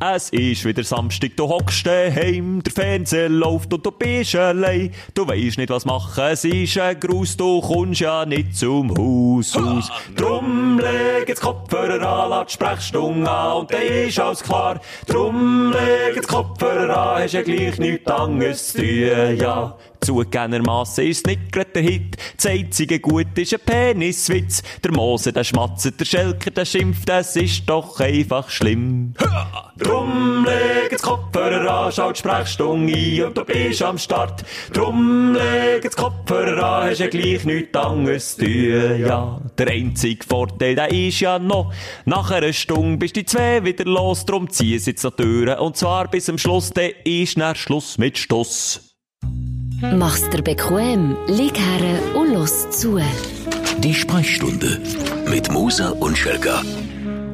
Es ist wieder Samstag, du hockst daheim, der Fernseher läuft und du bist allein. Du weisst nicht, was machen, es ist ein Gruß, du kommst ja nicht zum Haus aus. Drum leg jetzt Kopfhörer an, lass die Sprechstunde an und dann ist alles klar. Drum leg jetzt Kopfhörer an, hast ja gleich nichts anderes zu tun, ja. Zugegebenermassen ist nicht gerade der Hit. Das einzige Gut ist ein Peniswitz. Der Mose, der schmatzt, der Schelker, der schimpft, das ist doch einfach schlimm. Drum leg jetzt Kopfhörer an, die Sprechstunde ein und du bist am Start. Drum leg jetzt Kopfhörer an, hast ja gleich nichts anderes zu tun, ja. Der einzige Vorteil, der ist ja noch, nach einer Stunde bist die zwei wieder los, drum zieh es jetzt noch Türen und zwar bis zum Schluss, dann ist nach Schluss mit Stuss. Mach's dir bequem, lieg her und los zu. Die Sprechstunde mit Musa und Schelga.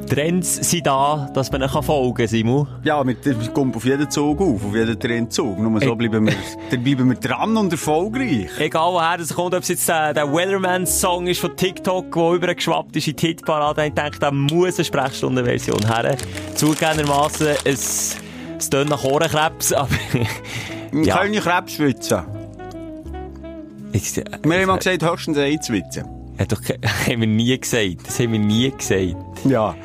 Trends sind da, dass man ihnen folgen kann, Simon. Ja, mit, wir kommen auf jeden Zug auf, auf jeden Trendzug. Nur so bleiben wir, dann bleiben wir dran und erfolgreich. Egal woher das kommt, ob es jetzt der, der Weatherman-Song ist von TikTok, der übergeschwappt ist in die Hitparade, ich denke, da muss eine Sprechstundenversion her. Zugegebenermassen, es, es tönt nach Ohrenkrebs, aber... ja. Keine Krebs Wir haben mal gesagt, höchstens ein schwitzen. Ja, doch, haben wir nie gesagt. Das haben wir nie gesagt. Ja.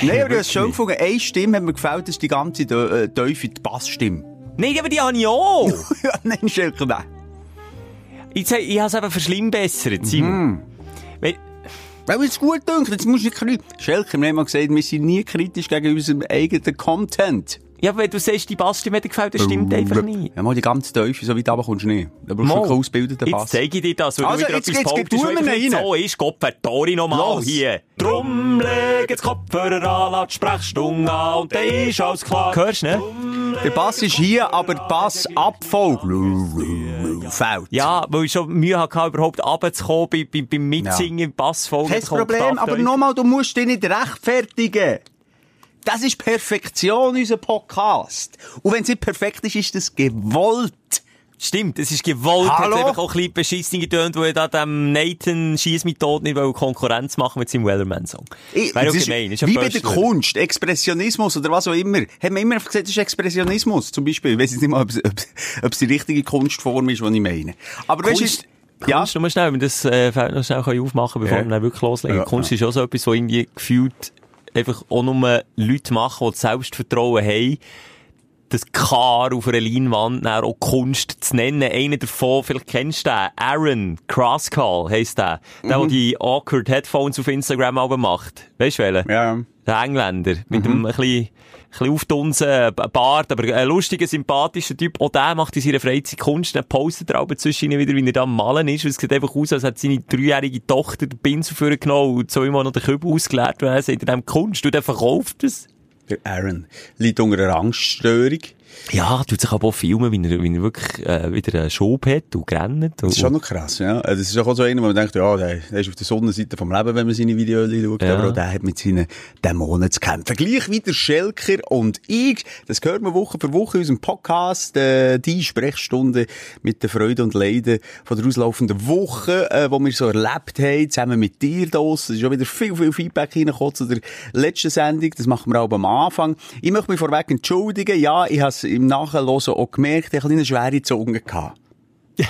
Nein, aber du hast schön gefunden, eine Stimme hat mir gefällt, das ist die ganze äh, tiefe Bassstimme. Nein, aber die habe ich auch. ja, nein, Schelker, nein. Ich, habe es eben verschlimmbessert, Simon. Mhm. Weil, weil es gut dünkt, jetzt musst du nicht kritisch. Schelker, wir haben mal gesagt, wir sind nie kritisch gegen unseren eigenen Content. Ja, wenn du sagst, die Bassstimme gefällt, das stimmt einfach nicht. Ja, mal die ganze Tiefe, so weit runter kommst du nicht. Da brauchst du wirklich ausgebildeten Bass. Jetzt zeige ich dir das, weil Also, du wieder jetzt- etwas behauptest, was nicht so ist. Gott, vertori noch mal Los. hier. Drum leg jetzt Kopfhörer an, lass die Sprechstunde an und dann ist alles klar. Hörst du, ne? Der Bass ist hier, aber die Bassabfolge fällt. Ja, weil ich schon Mühe hatte, überhaupt runterzukommen bei, bei, beim Mitsingen im Bassfolge. Kein Problem, aber nochmal, du musst dich nicht rechtfertigen. Das ist Perfektion, unser Podcast. Und wenn es nicht perfekt ist, ist das gewollt. Stimmt, es ist gewollt, Hallo? hat einfach auch ein bisschen beschissen getönt, wo er da dem Nathan Schieß mit Tod nicht Konkurrenz machen mit seinem Wellerman-Song. Ich- Wäre auch gemein, ist wie bei der. Kunst, Expressionismus oder was auch immer. Haben wir immer gesagt, das ist Expressionismus, zum Beispiel. Ich weiss jetzt nicht mal, ob es, ob, ob es die richtige Kunstform ist, die ich meine. Aber weißt du, Kunst, ist- ja, Kunst, nur schnell, wenn wir das äh, Feld noch schnell aufmachen bevor Ja. wir dann wirklich loslegen. Ja, Kunst ja. ist auch so etwas, wo irgendwie gefühlt einfach auch nur Leute machen, die das Selbstvertrauen haben, das Kar auf einer Leinwand auch Kunst zu nennen. Einer davon, vielleicht kennst du den, Aaron Crosscall heisst der. Der, Mhm. der die Awkward Headphones auf Instagram aber macht. Weißt du welchen? ja. Der Engländer. Mit Mhm. einem ein bisschen, bisschen aufdunsen Bart, aber ein lustiger, sympathischer Typ. Auch der macht in seiner Freizeit Kunst. Dann postet er aber zwischen wieder, wie er da am Malen ist. Es sieht einfach aus, als hat seine dreijährige Tochter den Pinsel vorgenommen und zweimal noch den Kübel ausgeleert. Und er sagt, er Kunst und er verkauft es. Aaron liegt unter einer Angststörung. Ja, tut sich aber auch filmen, wie er, wie er wirklich äh, wieder einen Schub hat und rennt. Das ist schon noch krass, ja. Also, Das ist auch so einer, wo man denkt, ja, der, der ist auf der Sonnenseite vom Leben, wenn man seine Videos schaut. Ja. Aber auch der hat mit seinen Dämonen zu kämpfen. Gleich wie der Schelker und ich. Das hört man Woche für Woche in unserem Podcast, äh, die Sprechstunde mit der Freude und Leiden von der auslaufenden Woche, äh, wo wir so erlebt haben, zusammen mit dir da. Es ist schon wieder viel, viel Feedback reingekommen zu der letzten Sendung. Das machen wir auch am Anfang. Ich möchte mich vorweg entschuldigen. Ja, ich habe es im Nachhinein auch gemerkt, ich hatte eine schwere Zunge gehabt.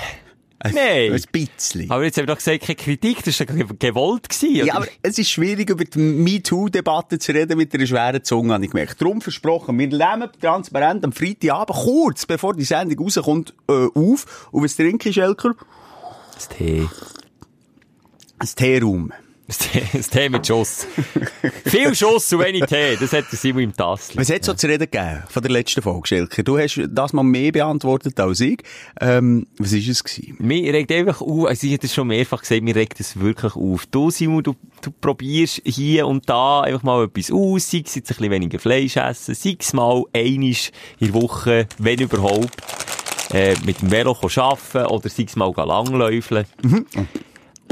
Ein- Nein. Ein bisschen. Aber jetzt habe ich doch gesagt, keine Kritik, das war ja ge- gewollt. Gewesen, Ja, oder? aber es ist schwierig, über die MeToo-Debatte zu reden mit einer schweren Zunge, habe ich gemerkt. Darum versprochen, wir nehmen transparent am Freitagabend, kurz bevor die Sendung rauskommt, äh, auf. Und was trinke ich, Schelker? Das Tee. Ein Teeraum. Das Tee, das mit Schuss. Viel Schuss und wenig Tee, das hat Simon im Tassel. Was hat so zu reden gegeben von der letzten Folge, Schelker? Du hast das mal mehr beantwortet als ich. Ähm, was ist es gewesen? Mir regt einfach auf, also ich habe das schon mehrfach gesagt, mir regt es wirklich auf. Du, Simon, du, du probierst hier und da einfach mal etwas aus, sei es jetzt ein bisschen weniger Fleisch essen, sei es mal einisch in der Woche, wenn überhaupt, äh, mit dem Velo arbeiten oder sei es mal langläufeln.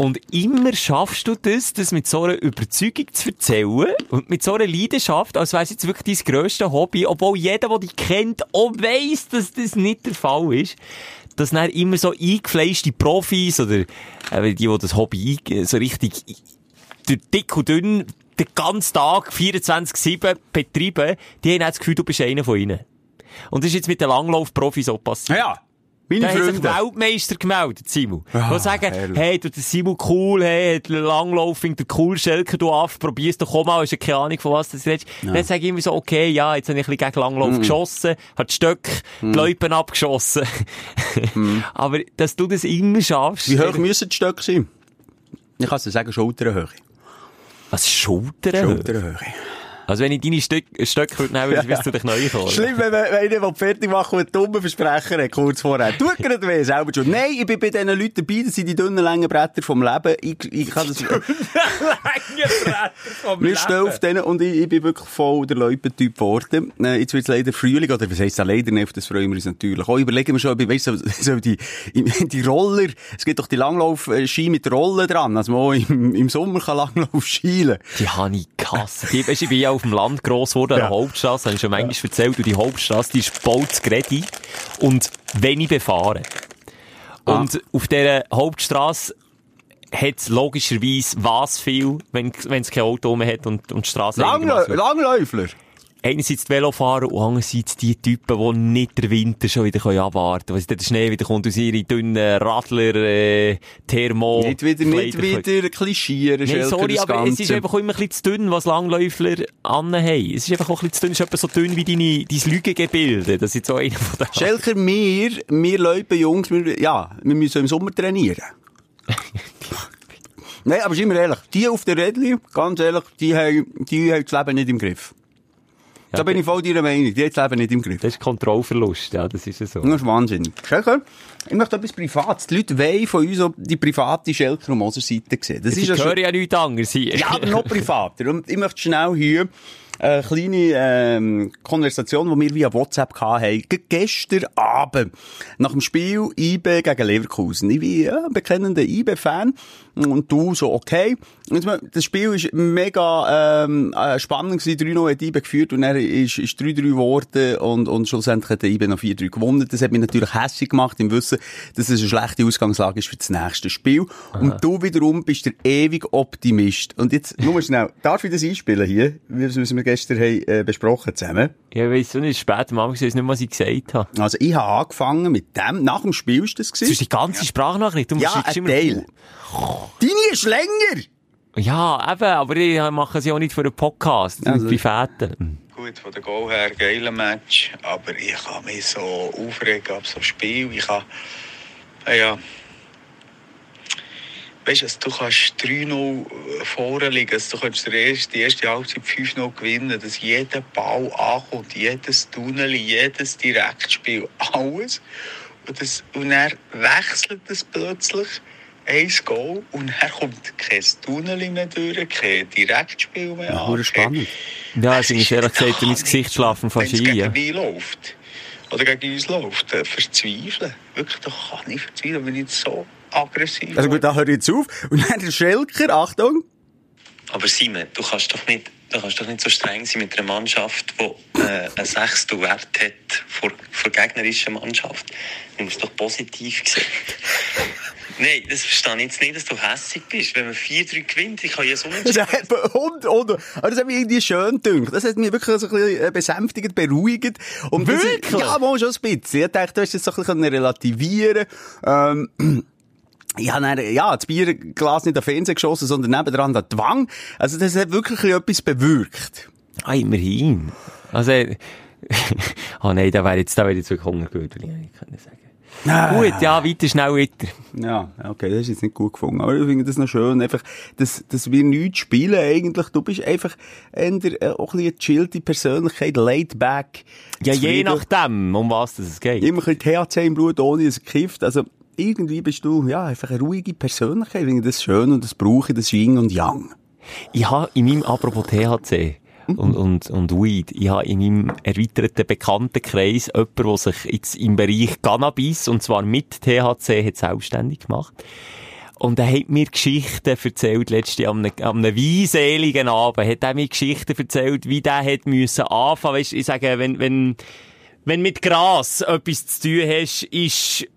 Und immer schaffst du das, das mit so einer Überzeugung zu erzählen und mit so einer Leidenschaft, als wäre es jetzt wirklich dein grösstes Hobby, obwohl jeder, der dich kennt, auch weiss, dass das nicht der Fall ist. Dass dann immer so eingefleischte Profis oder äh, die, die das Hobby ein- so richtig dick und dünn den ganzen Tag 24-7 betreiben, die haben auch das Gefühl, du bist einer von ihnen. Und das ist jetzt mit den Langlauf-Profis so passiert. Ja, meine Da haben sich Freunde. Weltmeister gemeldet, Simon. Ah, die sagen, herrlich. hey, du, der Simon cool, hey, der der cool, Schelker, du af, probier's doch auch mal, hast ja keine Ahnung, von was das redest. Dann sage ich immer so, okay, ja, jetzt habe ich ein bisschen gegen Langlauf Mhm. geschossen, hat die Stöcke, die Loipen abgeschossen. Aber, dass du das immer schaffst. Mhm. Wie hoch müssen die Stöcke sein? Ich kann es dir sagen, Schulterhöhe. Was, Schultern? Schulterhöhe. Also wenn ich deine Stück, Stöcke würde nehmen, würdest du dich neu kommen. Schlimm, wenn man will fertig machen und einen dummen Versprecher kurz vorher. Tut gerade weh, selber schon. Nein, ich bin bei diesen Leuten dabei, das sind die dünnen, langen Bretter vom Leben. Ich, ich kann das... Wir stehen auf denen und ich, ich bin wirklich voll der Leupentyp geworden. Äh, jetzt wird es leider Frühling, oder was heisst das leider nicht, auf das freuen wir uns natürlich. Auch überlegen wir schon, ob ich weiss, so, so die, die Roller, es gibt doch die Langlauf-Ski mit Rollen dran, also man auch im, im Sommer kann Langlauf schielen. Die habe ich gehasst. Die, weißt, ich bin ja auf dem Land gross geworden, an der Ja. Hauptstrasse, habe ich schon manchmal erzählt, und die Hauptstrasse, die ist Gredi und wenig befahren. Und auf dieser Hauptstrasse hat es logischerweise was viel, wenn es kein Auto mehr hat und, und die Straße einigermaßen- Langläufler. Einerseits die Velofahrer und andererseits die Typen, die nicht den Winter schon wieder können abwarten können. Weil der Schnee wieder kommt aus ihre dünnen Radler, äh, Thermo. Nicht wieder, nicht wieder klischieren, Nein, sorry, aber Ganze. es ist einfach auch immer ein bisschen zu dünn, was Langläufler anhaben. Es ist einfach auch ein bisschen zu dünn. Es ist etwa so dünn wie deine, dein Lügegebilde. Das ist jetzt so einer von den... Schelker, wir, wir Leute, Jungs, wir, ja, wir müssen im Sommer trainieren. Nein, aber sind wir ehrlich, die auf der Rädli, ganz ehrlich, die haben, die haben das Leben nicht im Griff. Da Ja, bin ich voll deiner Meinung, die das Leben nicht im Griff. Das ist Kontrollverlust, ja, das ist ja so. Das ist wahnsinnig. Schelker, ich möchte etwas Privates. Die Leute wollen von uns auch die private Schelker- und Moser-Seite sehen. Das Ich ist ja höre ja nichts anderes hier. Ja, aber noch privater. Und ich möchte schnell hier eine kleine ähm, Konversation, die wir via WhatsApp hatten. Ge- Gestern Abend, nach dem Spiel IB gegen Leverkusen. Ich bin ja, ein bekennender IB-Fan. Und du so, okay. Das Spiel ist mega ähm, äh, spannend gewesen. 3-0 hat IB geführt und er ist, ist 3-3 geworden und, und schlussendlich hat der IB noch 4-3 gewonnen. Das hat mich natürlich hässlich gemacht im Wissen, dass es eine schlechte Ausgangslage ist für das nächste Spiel. Und du wiederum bist der ewig Optimist. Und jetzt, nur mal schnell, darf ich das einspielen hier, wie wir es wir gestern haben, äh, besprochen zusammen? Ja, ich weiss, so ist spät am Abend, ich weiss nicht, was ich gesagt habe. Also ich habe angefangen mit dem, nach dem Spiel ist das Das ist gewesen. die ganze Sprachnachricht. Du Ja, schickst ein immer- Teil. Deine ist länger! Ja, eben, aber ich mache sie auch nicht für einen Podcast, Also- mit Privaten. Gut, von der Goal her, geiler Match, aber ich kann mich so aufregen ab so Spiel. Ich kann, ja, weißt du, du kannst 3-0 vorne liegen, also du kannst die erste, die erste Halbzeit 5-0 gewinnen, dass jeder Ball ankommt, jedes Tunnel, jedes Direktspiel, alles. Und, das, und dann wechselt es plötzlich ein Goal und dann kommt kein Tunnel mehr durch, kein Direktspiel mehr Ja, an, spannend. Ja, es ist ehrlich gesagt, in mein Gesicht schlafen fast Wenn es ein. ja. gegen mich läuft, oder gegen uns läuft, äh, verzweifeln. Wirklich, da kann ich verzweifeln, wenn ich so aggressiv Also gut, da höre ich jetzt auf. Und dann der Schelker, Achtung. Aber Simon, du kannst doch nicht, du kannst doch nicht so streng sein mit einer Mannschaft, die äh, einen Sechstel Wert hat vor, vor gegnerischen Mannschaft. Du musst doch positiv sehen. Nein, das verstehe ich jetzt nicht, dass du hässlich bist. Wenn man 4-3 gewinnt, ich kann ja so nicht Das und, und, aber das hat mich irgendwie schön gedacht. Das hat mich wirklich so ein bisschen äh, besänftigt, beruhigt. Und das Wirklich? ja, mal schon ein bisschen. Ich dachte, du hast das so ein bisschen relativieren ähm, ich habe dann, ja, das Bierglas nicht auf den Fernseher geschossen, sondern nebendran an die Wange. Also das hat wirklich etwas bewirkt. Ah, immerhin. Also, oh nein, da wäre jetzt, da wäre jetzt wirklich Hunger würde ich können sagen. Gut, ja, weiter, schnell weiter. Ja, okay, das ist jetzt nicht gut gefunden. Aber ich finde das noch schön, einfach, dass, dass wir nichts spielen eigentlich. Du bist einfach eher, äh, auch ein bisschen chillte Persönlichkeit, laid back. Ja, je nachdem, um was es geht. Immer ein bisschen THC im Blut, ohne es kifft. Also, irgendwie bist du, ja, einfach eine ruhige Persönlichkeit. Ich finde das schön und das brauche ich, das Yin und Yang. Ich habe in meinem, apropos THC und, und, und Weed, ich habe in meinem erweiterten Bekanntenkreis jemanden, der sich jetzt im Bereich Cannabis, und zwar mit THC, hat selbstständig gemacht. Und er hat mir Geschichten erzählt, letzte am einem, am einem weinseligen Abend, hat er mir Geschichten erzählt, wie der hat müssen anfangen. Weißt, ich sage, wenn, wenn, wenn mit Gras etwas zu tun hast, ist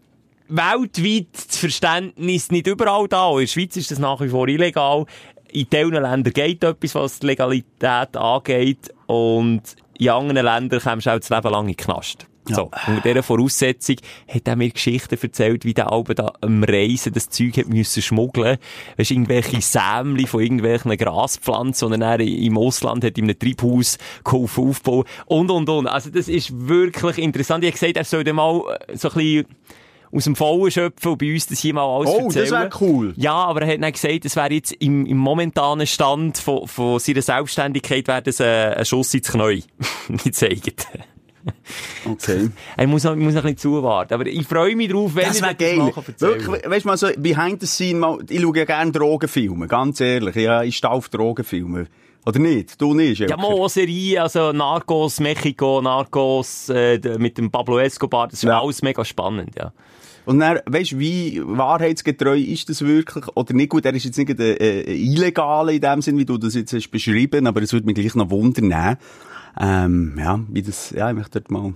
weltweit das Verständnis nicht überall da. In der Schweiz ist das nach wie vor illegal. in diesen Ländern geht etwas, was die Legalität angeht. Und in anderen Ländern kommst du auch das Leben lang in den Knast. So, unter dieser Voraussetzung hat er mir Geschichten erzählt, wie der Alben da am Reisen das Zeug hat müssen schmuggeln. Weisst, irgendwelche Sämli von irgendwelchen Graspflanzen, und er im Ausland hat in einem Treibhaus geholfen aufbauen. Und, und, und. Also, das ist wirklich interessant. Ich habe gesagt, er soll mal äh, so ein bisschen aus dem Vollen schöpfen und bei uns das hier mal alles Oh, das erzählen. wäre cool. Ja, aber er hat dann gesagt, es wäre jetzt im, im momentanen Stand von, von seiner Selbstständigkeit wäre das ein, ein Schuss ins Knie. Nicht zeigen. Okay. Er muss noch, ich muss noch ein bisschen zuwarten. Aber ich freue mich drauf, wenn Das ich das geil. kann. Wirklich, weißt du mal so, behind the scene mal, ich schaue ja gerne Drogenfilme, ganz ehrlich. Ja, ich stehe auf Drogenfilme. Oder nicht? Du nicht, Ja, mal Serie, also Narcos, Mexiko, Narcos, äh, mit dem Pablo Escobar, das ist Ja. alles mega spannend, ja. Und dann, weißt wie wahrheitsgetreu ist das wirklich? Oder nicht gut, er ist jetzt nicht ein äh, Illegale in dem Sinn, wie du das jetzt hast beschrieben, aber es würde mich gleich noch wundern, ähm, ja, wie das, ja, ich möchte dort mal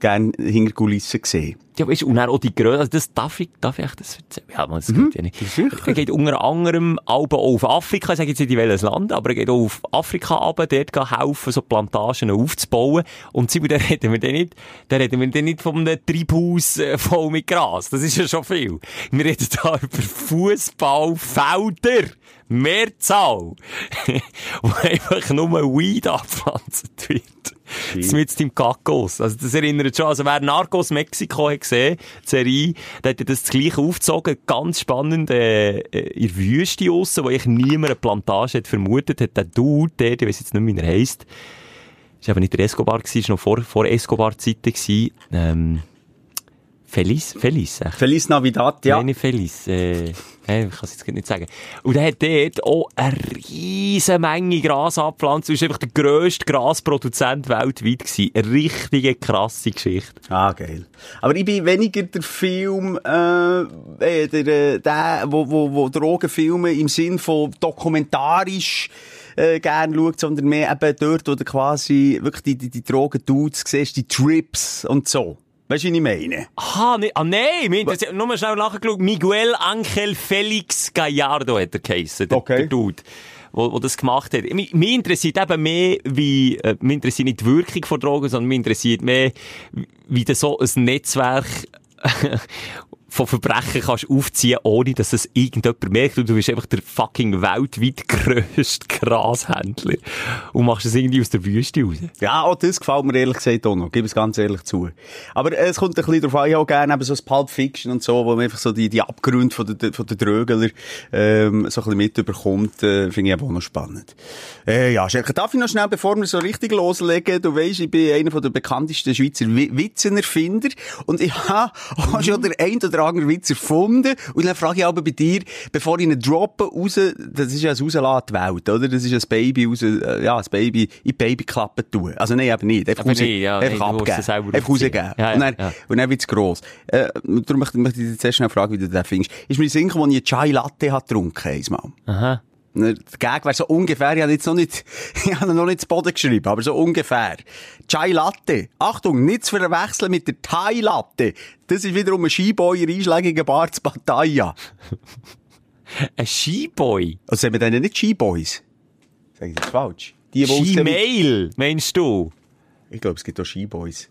gerne hinter Kulissen sehen. Ja, weißt du, und dann auch die Größe, also das darf ich, darf ich das erzählen? Ja, man, das geht ja nicht. sicher. Er geht unter anderem auch auf Afrika, ich sage jetzt nicht in welches Land, aber er geht auch auf Afrika runter, dort helfen, so Plantagen aufzubauen. Und sie, da reden wir dann nicht, da reden wir dann nicht von einem Treibhaus äh, voll mit Gras. Das ist ja schon viel. Wir reden da über Fußballfelder. Mehrzahl. wo einfach nur Weed abgepflanzt wird. Das mit dem Kakos. Also, das erinnert schon, also wer Narcos Mexiko hat gesehen, Serie, der hat das gleiche aufgezogen, ganz spannend, äh, äh, in der Wüste aussen, wo ich niemand eine Plantage hat vermutet, hat der Dude, der, ich weiss jetzt nicht mehr, wie er heisst, ist aber nicht der Escobar gewesen, ist noch vor, vor Escobar-Zeiten gewesen, ähm, Feliz, Feliz, echt? Feliz Navidad, ja. Nein, Feliz. Äh, äh, ich kann es jetzt nicht sagen. Und er hat dort auch eine riesen Menge Gras abgepflanzt. Er war einfach der grösste Grasproduzent weltweit gewesen. Eine richtige krasse Geschichte. Ah, geil. Aber ich bin weniger der Film, äh, äh, der, äh, der, wo, wo, wo Drogenfilme im Sinn von dokumentarisch, äh, gern schaut, sondern mehr eben dort, wo du quasi wirklich die, die, die Drogen-Dudes siehst, die Trips und so. Weißt du, wie ich meine? Aha, ne, ah, nein, mir interessiert, nur mal schnell nachgeschaut. Miguel Angel Felix Gallardo hat er geheissen, der, Okay. der Dude. Wo, wo das gemacht hat. Mich, mich interessiert eben mehr, wie, äh, mich interessiert nicht die Wirkung von Drogen, sondern mich interessiert mehr, wie du so ein Netzwerk von Verbrechen kannst aufziehen, ohne dass es irgendjemand merkt. Und du bist einfach der fucking weltweit grösste Grashändler. Und machst es irgendwie aus der Wüste raus. Ja, auch das gefällt mir ehrlich gesagt auch noch. Gib es ganz ehrlich zu. Aber es kommt ein bisschen darauf an, ich auch gerne eben so das Pulp Fiction und so, wo man einfach so die, die Abgründe von der, von der Drögler, ähm, so ein bisschen mitbekommt, äh, finde ich eben auch noch spannend. Äh, ja, darf ich noch schnell, bevor wir so richtig loslegen, du weisst, ich bin einer der bekanntesten Schweizer Wi- Witzenerfinder und ich habe auch schon den ein oder anderen Witz erfunden und dann frage ich aber bei dir, bevor ich ihn droppe, raus, das ist ja ein Rauslassen die Welt, oder? Das ist ein Baby raus, äh, ja, ein Baby in die Babyklappe tun. Also nein, eben nicht. Einfach, Aber raus, nee, ja, einfach nee, abgeben. es einfach rausgeben. Ja, ja, und dann, ja. und dann wird's gross. Äh, darum möchte, möchte ich dich zuerst schnell fragen, wie du den findest. Ist mir Sinn gekommen, als ich einen Chai Latte hat getrunken, einmal. Aha. Ne, Der Gag wäre so ungefähr, ich habe jetzt noch nicht, ich habe noch nicht zu Boden geschrieben, aber so ungefähr. Chai Latte. Achtung, nicht zu verwechseln mit der Thai Latte. Das ist wiederum ein Skiboy in einschlägigen Bar zu Pattaya. Ein Skiboy. Also sagen wir denen nicht Skiboys? Sag ich das falsch? Die, die Skimail, meinst du? Ich glaube, es gibt auch Skiboys.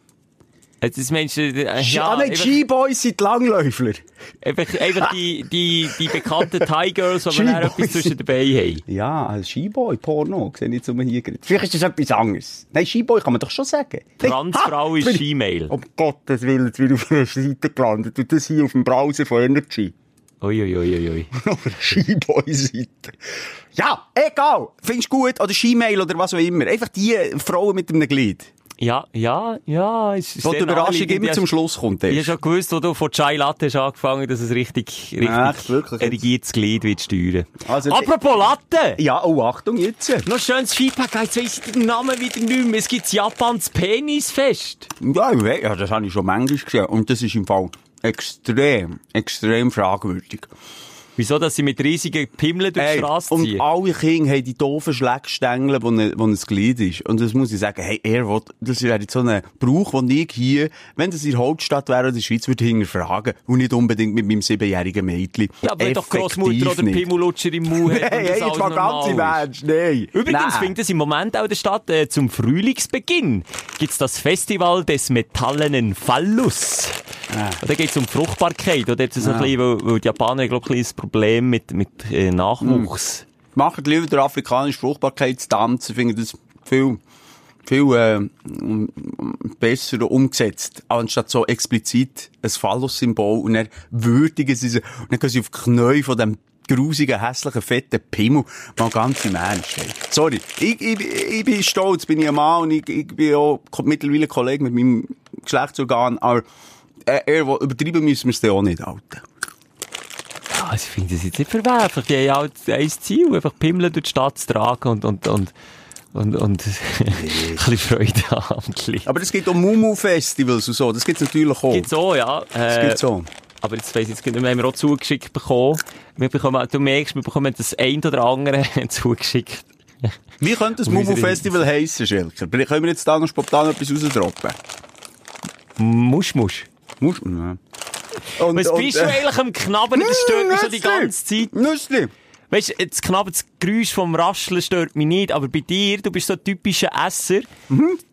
Das du, äh, Ja, ah, einfach- Skiboys sind Langläufler. Einfach, einfach die, die, die bekannten Thai-Girls, die wir etwas zwischen dabei haben. Ja, ein Skiboy, Porno, sehe ich jetzt um hier gerade. Vielleicht ist das etwas anderes. Nein, Skiboy kann man doch schon sagen. Transfrau ist Skimail. Um Gottes Willen, jetzt bin ich auf einer Seite gelandet. Und das hier auf dem Browser von Energy. Uiuiuiui. Ui, ui. Auf der Skiboy-Seite. Ja, egal. Findest du gut? Oder Skimail oder was auch immer. Einfach die Frauen mit einem Glied. Ja, ja, ja. Es ist Wo die Überraschung immer Ich zum Schluss kommt. Ich habe schon gewusst, wo du von Chai Latte hast angefangen, dass es richtig, richtig Echt, wirklich jetzt? erigiertes Glied wird steuern. Also- Apropos Latte! Ja, oh, Achtung, jetzt. Noch schönes Skipack, jetzt weiss ich den Namen wieder nicht mehr. Es gibt Japans Penisfest. Ja, ich weiss, ja, das habe ich schon manchmal gesehen. Und das ist im Fall extrem, extrem fragwürdig. Wieso, dass sie mit riesigen Pimmeln durch die Straße und ziehen? alle Kinder haben die doofen Schlägstängel, wo ein, wo ein Glied ist. Und das muss ich sagen, hey, er will, das wäre jetzt so ein Brauch, den ich hier, wenn das in der Hauptstadt wäre oder in der Schweiz, würde ich hinterfragen. Und nicht unbedingt mit meinem siebenjährigen Mädchen. Ja, aber wenn doch Großmutter oder nicht. Pimmulutscher im Mund hat. Hey, und das hey, jetzt mal ganz im. Ernst, nein. Übrigens Nein. findet es im Moment auch in der Stadt äh, zum Frühlingsbeginn gibt's das Festival des metallenen Phallus. Ah. Und da geht's um Fruchtbarkeit. Oder jetzt so ein bisschen, weil, weil die Japaner, glaube ich, ein Problem mit, mit äh, Nachwuchs. Macht lieber den afrikanischen Fruchtbarkeitstanz. Ich finde das viel, viel, äh, besser umgesetzt. Anstatt so explizit ein Phallus-Symbol und dann würdigen sie sie. Und dann gehen sie auf die Knie von dem grusigen, hässlichen, fetten Pimmel. Mal ganz im Ernst. ey. Sorry. Ich, ich, ich bin stolz, bin ich ein Mann und ich, ich bin auch mittlerweile Kollege mit meinem Geschlechtsorgan. Aber, äh, er, will- übertreiben müssen wir es dann auch nicht, Alter. Ja, ich finde das jetzt nicht verwerflich. Die haben halt ein Ziel, einfach Pimmel durch die Stadt zu tragen und, und, und, und, und ein bisschen Freude haben. Aber es geht um Mumu-Festivals und so. Das gibt's natürlich auch. Gibt's auch, ja. Das Äh, gibt's auch. Aber jetzt weiss ich jetzt nicht haben wir auch zugeschickt bekommen. Wir bekommen, du merkst, wir bekommen das ein oder andere zugeschickt. Wie könnte das Mumu-Festival heissen, Schelker? Können wir jetzt da noch spontan etwas rausdroppen? Musch, du? Ja. Und, Was bist du eigentlich am Knabbern? Das stört mich schon die ganze Zeit. Nüssli. Weißt du, das Knabbern, das Geräusch vom Rascheln stört mich nicht, aber bei dir, du bist so ein typischer Esser.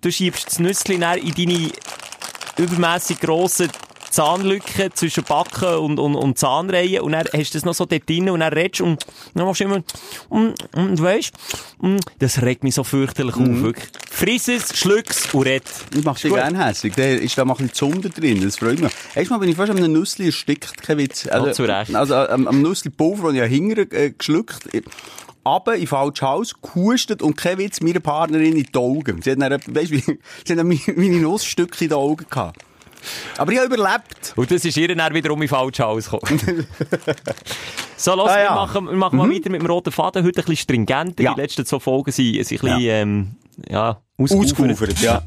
Du schiebst das Nüssli in deine übermässig grossen Zahnlücke zwischen Backen und, und, und Zahnreihen und dann hast du das noch so dort drin und dann redest und dann machst du immer und, und weisst, und das regt mich so fürchterlich auf, wirklich. Friss es, schluck's und red. Ich mach's dir gerne hässlich. Da ist da mal ein bisschen Zunder drin. Das freut mich. Erstmal bin ich fast an einem Nüssli erstickt, kein Witz. Oh, zu Recht. Also am, am Nüssli-Pulver, das ich ja hinterher äh, geschluckt aber in falsch Haus, gehustet und kein Witz, meine Partnerin in die Augen. Sie hat dann, weißt, wie, sie hat dann meine, meine Nussstücke in den Augen gehabt. Aber ich habe überlebt. Und das ist ihr dann wiederum in falsch Haus gekommen. so, los, Ah, wir ja. machen, wir machen mal weiter mit dem roten Faden. Heute ein bisschen stringenter. Ja. Die letzten zwei Folgen sind, sind ein bisschen, Ja. ähm, ja, Ausgeufert, ja.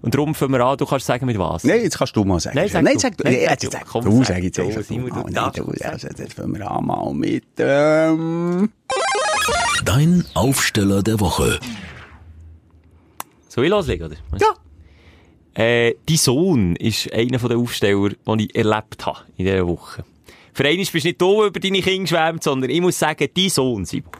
Und darum fangen wir an, du kannst sagen, mit was. Nein, jetzt kannst du mal sagen. Nein, sag Nein du. sag du. Nein, jetzt du. sag Komm, du. sag jetzt einfach. Mal. Nein, du. Also, jetzt fangen wir an mal mit, ähm, Dein Aufsteller der Woche. Soll ich loslegen, oder? ja. Äh, dein Sohn ist einer der Aufsteller, die ich erlebt habe in dieser Woche. Für einen bist du nicht du über deine Kinder geschwärmt, sondern ich muss sagen, dein Sohn, Simon.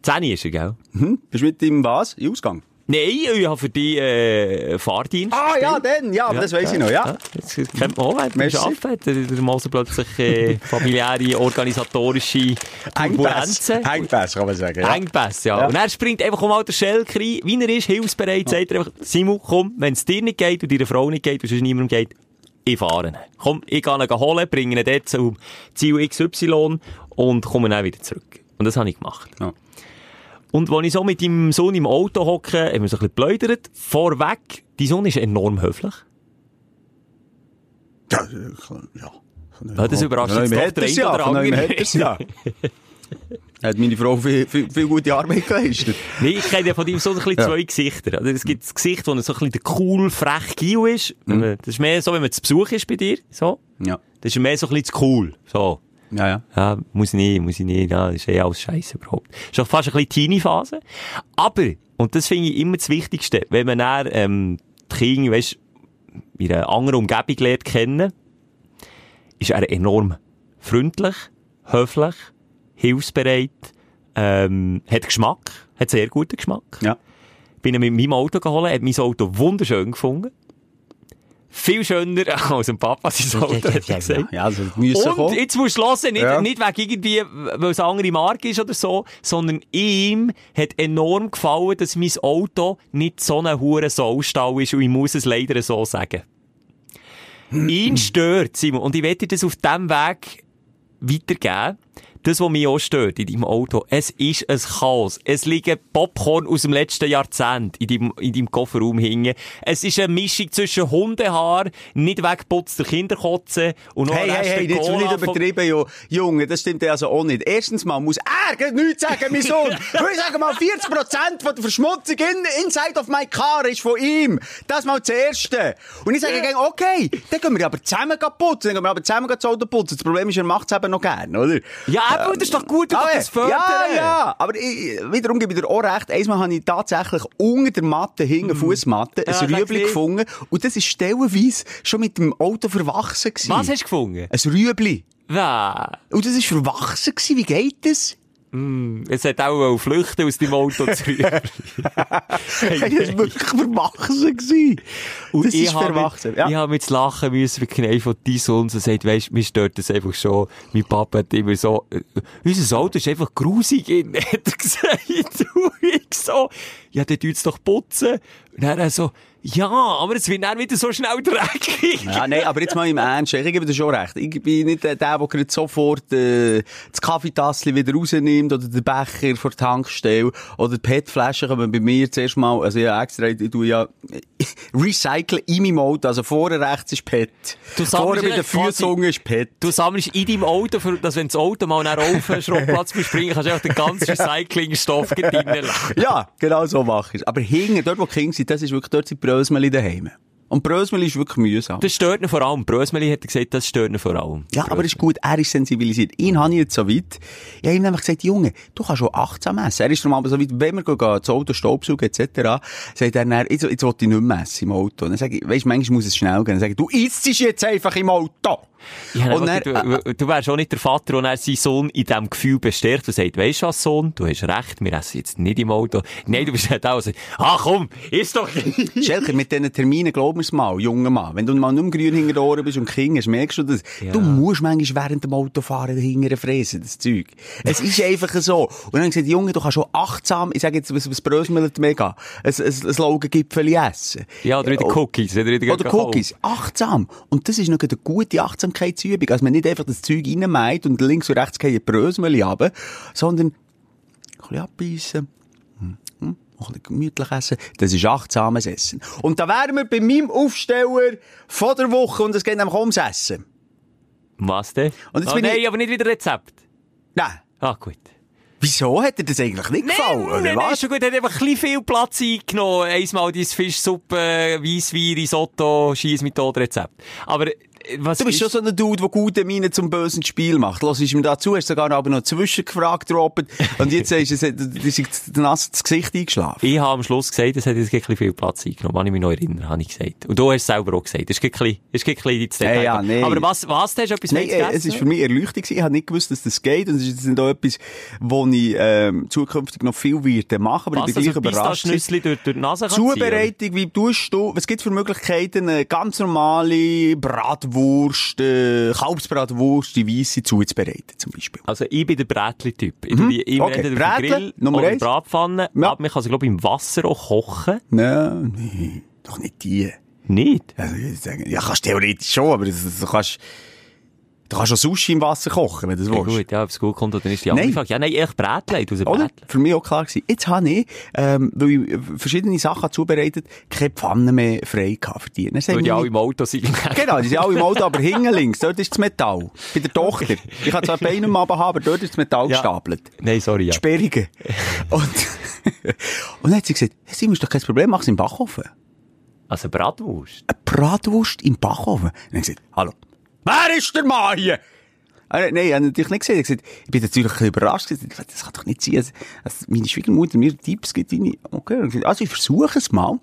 Zehn ist er, gell? Hm? Bist du mit ihm was? In Ausgang? Nein, ich habe für dich äh, Fahrdienst. Ah, ja, dann. Ja, aber das weiss ich noch, ja. Das kennt man auch, wenn man arbeitet. Der, der Moser plötzlich äh, familiäre, organisatorische Turbulenzen. Engpässe, kann man sagen. Ja. Engpässe, ja. Ja. Und er springt einfach um alter Schelker rein, wie er ist, hilfsbereit, sagt er einfach, Simon, komm, wenn es dir nicht geht und deiner Frau nicht geht und es niemandem geht, ich fahre ihn. Komm, ich gehe ihn holen, bringe ihn dort zum Ziel XY und komme dann wieder zurück. Und das habe ich gemacht. Ja. Und als ich so mit deinem Sohn im Auto hocke, haben wir so ein bisschen geplaudert. Vorweg, dein Sohn ist enorm höflich. Ja, äh, ja. Ja, das überrascht jetzt Von doch der eine oder andere. ja. Hat meine Frau viel, viel, viel gute Arbeit geleistet. Nee, ich kenne ja von ihm so ein bisschen Ja. zwei Gesichter. Also, es gibt das Gesicht, wo er so ein bisschen der cool, frech Gio ist. Man- Das ist mehr so, wenn man zu Besuch ist bei dir. So. Ja. Das ist mehr so ein bisschen zu cool. So. Ja, ja. Ja, muss ich nicht, muss ich nicht. Ja, das ist eh alles scheiße überhaupt. Ist auch fast ein bisschen Teenie-Phase. Aber, und das finde ich immer das Wichtigste, wenn man dann, ähm, die Kinder, weisst, in einer anderen Umgebung lernt kennen, ist er enorm freundlich, höflich, hilfsbereit, ähm, hat Geschmack, hat sehr guten Geschmack. Ja. Bin ihn mit meinem Auto geholt, hat mein Auto wunderschön gefunden. Viel schöner als ein Papa sein Auto, gesagt. Ja, also, das müssen Und kommen. jetzt musst du hören, nicht, Ja. nicht wegen irgendwie, weil es eine andere Marke ist oder so, sondern ihm hat enorm gefallen, dass mein Auto nicht so ein hure Saustall ist und ich muss es leider so sagen. Ihn stört, Simon, und ich werde dir das auf diesem Weg weitergeben, das, was mich auch stört in deinem Auto, es ist ein Chaos. Es liegen Popcorn aus dem letzten Jahrzehnt in deinem, in deinem Kofferraum hingen. Es ist eine Mischung zwischen Hundehaar, nicht weggeputzter Kinderkotze und noch Hey, ein hey, Rest hey, jetzt will nicht übertrieben, jo, Junge, das stimmt ja also auch nicht. Erstens mal muss er nichts sagen, mein Sohn. Ich sage mal, 40% von der Verschmutzung in, inside of my car ist von ihm. Das mal das Erste. Und ich sage gegen, okay, dann gehen wir aber zusammen putzen, dann gehen wir aber zusammen das Auto putzen. Das Problem ist, er macht es eben noch gern, oder? Ja, aber das ist doch gut, du kannst das fördern. Ja, ja, aber ich, wiederum gebe ich dir auch recht. Einmal habe ich tatsächlich unter der Matte, hinten Fußmatte, Ja, ein sag's Rüebli gefunden. Und das ist stellenweise schon mit dem Auto verwachsen gewesen. Was hast du gefunden? Ein Rüebli. Ja. Und das war verwachsen gewesen. Wie geht das? Es hat auch wollen flüchten aus deinem Auto zurück. Hey, das war wirklich verwachsen gewesen. Und das ich ist verwachsen. Mit, Ja. Ich habe mit Lachen müssen verkneifen von deinem Sohn, so sagt, weisst, mir stört das einfach schon. Mein Papa hat immer so, äh, unser Auto ist einfach grusig, in, hat er gesagt. Und ich so, ja, dann tut's doch putzen. Und dann so, ja, aber es wird dann wieder so schnell dreckig. Ja, nein, aber jetzt mal im Ernst, ich gebe dir schon recht. Ich bin nicht der, der gerade sofort äh, das Kaffeetassel wieder rausnimmt oder den Becher vor der Tankstelle oder die PET-Flaschen kommen bei mir zuerst mal, also ja extra, ich tue ja recyceln in meinem Auto, also vorne rechts ist PET. Du Vorne bei den Füßungen ist PET. Du sammelst in deinem Auto, für, dass wenn das Auto mal nach auf den Schrottplatz bespringen, kannst du einfach den ganzen Recyclingstoff drinnen lassen. Ja, genau so mache ich es. Aber hinten, dort wo die Kinder sind, das ist wirklich, dort sind die Brösmeli daheim. Und Brösmeli ist wirklich mühsam. Das stört ihn vor allem. Brösmeli hat gesagt, das stört ihn vor allem. Ja, aber das ist gut, er ist sensibilisiert. Ihn habe ich jetzt so weit. Ich habe ihm nämlich gesagt, Junge, du kannst schon achtsam messen. Er ist aber so weit, wenn wir gehen, das Auto staubsaugen, etc., sagt er dann, jetzt, jetzt will ich nicht messen im Auto. Und dann sage ich, weisst, manchmal muss es schnell gehen. Dann sage ich, du isst jetzt einfach im Auto. Ja, Und dann, du, du wärst auch nicht der Vater, der seinen Sohn in diesem Gefühl bestärkt und sagt, weisst du was, Sohn, du hast recht, wir essen jetzt nicht im Auto. Nein, du bist nicht auch so, ach komm, ist doch... Schelker, mit diesen Terminen glaub mir's mal, junger Mann. Wenn du mal mehr grün hinter den Ohren bist und King hast, merkst du das. Ja. Du musst manchmal während dem Autofahren hinterher fräsen, das Zeug. Es ist einfach so. Und dann habe ich gesagt, Junge, du kannst schon achtsam, ich sage jetzt, was, was brösmelt mega, ein, ein, ein essen. Ja, oder wieder Oh, Cookies. Oder, wieder Oder Cookies. Achtsam. Und das ist noch eine gute Achtsamkeitsübung. Also man nicht einfach das Zeug reinmeint und links und rechts gehen Brösmeli runter, sondern ein bisschen abbeissen. Hm, hm, Noch ein bisschen gemütlich essen. Das ist achtsames Essen. Und da wären wir bei meinem Aufsteller von der Woche und es geht nämlich ums Essen. Was denn? Und jetzt oh, bin nein, ich- aber nicht wieder Rezept. Nein. Ah, gut. Wieso hat dir das eigentlich nicht gefallen, oder nein, nein, was? ist schon gut. Er hat einfach ein viel Platz eingenommen. Einmal dein Fischsuppe, Weisswein, Risotto, Schiessmethode-Rezept. Aber, äh, was Du bist schon so ein Dude, der gute Miene zum bösen Spiel macht. Lass ich ihm dazu, hast sogar noch aber noch zwischengefragt gedroppt. Und jetzt sagst du, es hat- du ist nass das Gesicht eingeschlafen. Ich habe am Schluss gesagt, es hat jetzt ein bisschen viel Platz eingenommen. Wenn ich mich noch erinnere, habe ich gesagt. Und du hast es selber auch gesagt. Das ist ein bisschen, das ist ein bisschen ins Detail. Ja, ja, nee. Aber was, was, hast du etwas mehr äh, es ist für mich Erleuchtung gewesen. Ich habe nicht gewusst, dass das geht. Und es ist nicht auch etwas, wo ich, ähm, zukünftig noch viel werde machen. Aber was, ich bin gleich also überrascht. gewesen. Pistachenüssli durch, durch die Nase kann ziehen, Zubereitung, wie tust du, was gibt's für Möglichkeiten, eine ganz normale Bratwurst, äh, Kalbsbratwurst, die weisse zuzubereiten, zum Beispiel? Also, ich bin der Brätli-Typ. Ich die immer Okay. entweder auf Brätli, den Grill Nummer oder eins. Bratpfanne. Ja. Aber man kann sie, glaube ich, im Wasser auch kochen. Nein, nee, doch nicht die. Nicht? Also, ich würde sagen, ja, kannst theoretisch schon, aber das, das, kannst, du kannst auch Sushi im Wasser kochen, wenn du das Ja, willst. gut, ja, ob es gut kommt oder nicht, ist die andere Nein. Frage. Ja, nein, echt Brätli, ich tue sie Oder? Für mich auch klar gewesen. Jetzt habe ich, ähm, weil ich äh, verschiedene Sachen zubereitet, keine Pfanne mehr frei gehabt für die. Dann Weil die meine- alle im Auto sind. Genau, die sind alle im Auto, aber hinten links, dort ist das Metall. Bei der Tochter. Ich kann zwar Beine am Abend haben, aber dort ist das Metall Ja. gestapelt. Nein, sorry, Die ja. Sperrigen. Und, und dann hat sie gesagt, hey, Simon, ist doch kein Problem, mach es im Backofen. Also Bratwurst. Eine Bratwurst im Backofen. Und dann habe ich gesagt, hallo, wer ist der Mann hier? Ah, Nein, ich habe natürlich nicht gesehen. Ich, gesagt, ich bin natürlich ein bisschen überrascht. dachte, Das kann doch nicht sein. Also, also meine Schwiegermutter mir Tipps gibt. rein. Okay, gesagt, also ich versuche es mal.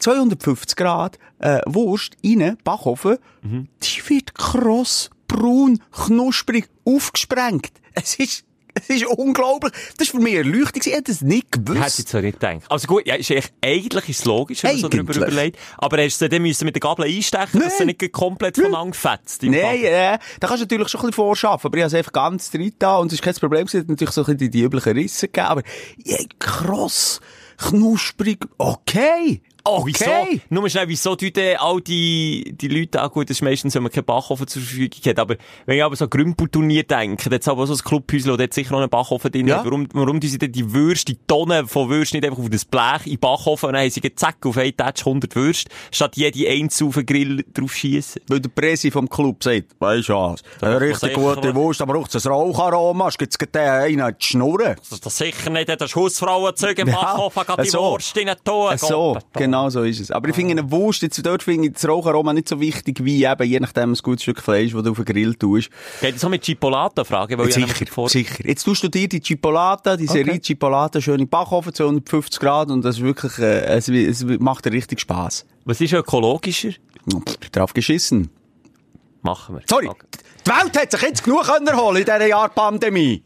250 Grad äh, Wurst rein, Backofen. Die wird kross, braun, knusprig, aufgesprengt. Es ist, es ist unglaublich. Das war für mich Erleuchtung. Ich hätte es nicht Hätte ich gewusst. so nicht gedacht. Also gut, ja, ist echt, eigentlich ist es logisch, wenn man so Eigentlich. überlegt. Aber hast du dann müssen mit der Gabel einstechen, dass sie nicht komplett voneinander fetzt? im Nein, Backen? äh, da kannst du natürlich schon ein bisschen vorschaffen, aber ich habe es einfach ganz drin da und es ist kein Problem, es hat natürlich so ein bisschen die, üblichen Risse gegeben, aber ja, kross, knusprig, okay, Okay. Wieso? Nur schnell, wieso tun denn all die, die Leute, ah gut, das ist meistens, wenn man keinen Backofen zur Verfügung hat, aber wenn ich aber so Grümpelturnier denke, da hat aber so ein Clubhäuschen, und dort sicher auch einen Backofen drin. Ja. Warum, warum tun sie denn die Würste, die Tonnen von Würsten nicht einfach auf das Blech in den Backofen und dann haben sie zack auf einen Touch 100 Würste, statt jede einzeln auf den Grill drauf schiessen? Weil der Presi vom Club sagt, weisst du was, eine richtig gute. Wurst, aber auch das Raucharoma, es gibt einen in die Schnurren. Das ist sicher nicht, das ist Hausfrauenzeug im Ja, Backofen, geht die so. Wurst in den Ton. So, genau so ist es. Aber ich finde eine Wurst, jetzt dort finde ich das Raucharoma nicht so wichtig wie eben, je nachdem, ein gutes Stück Fleisch, das du auf den Grill tust. Geht das auch mit Chipolata fragen? Weil ich sicher, nämlich vor... sicher. Jetzt tust du dir die Chipolata, die Serie Chipolata, schön in Backofen, 250 Grad, und das ist wirklich, äh, es, es macht dir richtig Spass. Was ist ökologischer? Drauf geschissen. Machen wir. Sorry, Okay. die Welt hat sich jetzt genug erholen in dieser Jahr Pandemie.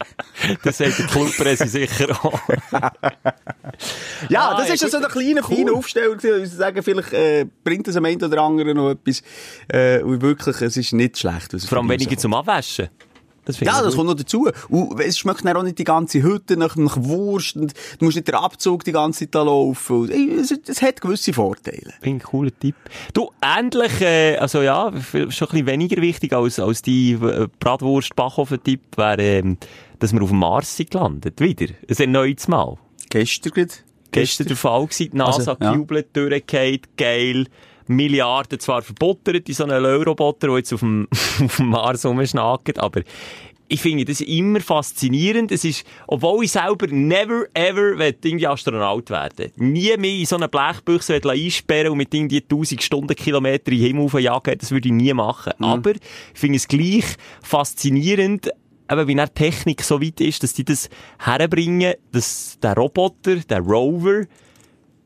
Das sagt der Clubpresse sicher auch. Ja, Ah, das ja, ist ja so gut. ein kleiner, feiner Aufsteller gewesen. Sagen, vielleicht äh, bringt das am einen oder anderen noch etwas. Äh, und wirklich, es ist nicht schlecht. Vor allem weniger zum Abwaschen. Das Ja, das gut. kommt noch dazu. Und es schmeckt dann auch nicht die ganze Hütte nach, nach Wurst. Und du musst nicht den Abzug die ganze Zeit laufen. Es, es hat gewisse Vorteile. Finde ich einen cooler Tipp. Du, ähnlich, äh, also ja, schon ein bisschen weniger wichtig als, als die äh, Bratwurst-Backofen-Tipp wäre, ähm, dass wir auf dem Mars sind gelandet. Wieder. Ein erneutes Mal. Gestern gerade. Gestern der Fall gewesen. Die NASA Also, ja. gejubelt, durchgefallen, geil. Milliarden zwar verbuttert in so einen Löw-Roboter, der jetzt auf dem, auf dem Mars rumschnackt, aber ich finde das immer faszinierend. Es ist, obwohl ich selber never ever irgendwie Astronaut werden. Nie mehr in so eine Blechbüchse einsperren und mit irgendwie 1000 Stundenkilometer in den Himmel jagen, das würde ich nie machen. Aber ich finde es gleich faszinierend, eben, wie dann die Technik so weit ist, dass die das herbringen, dass der Roboter, der Rover,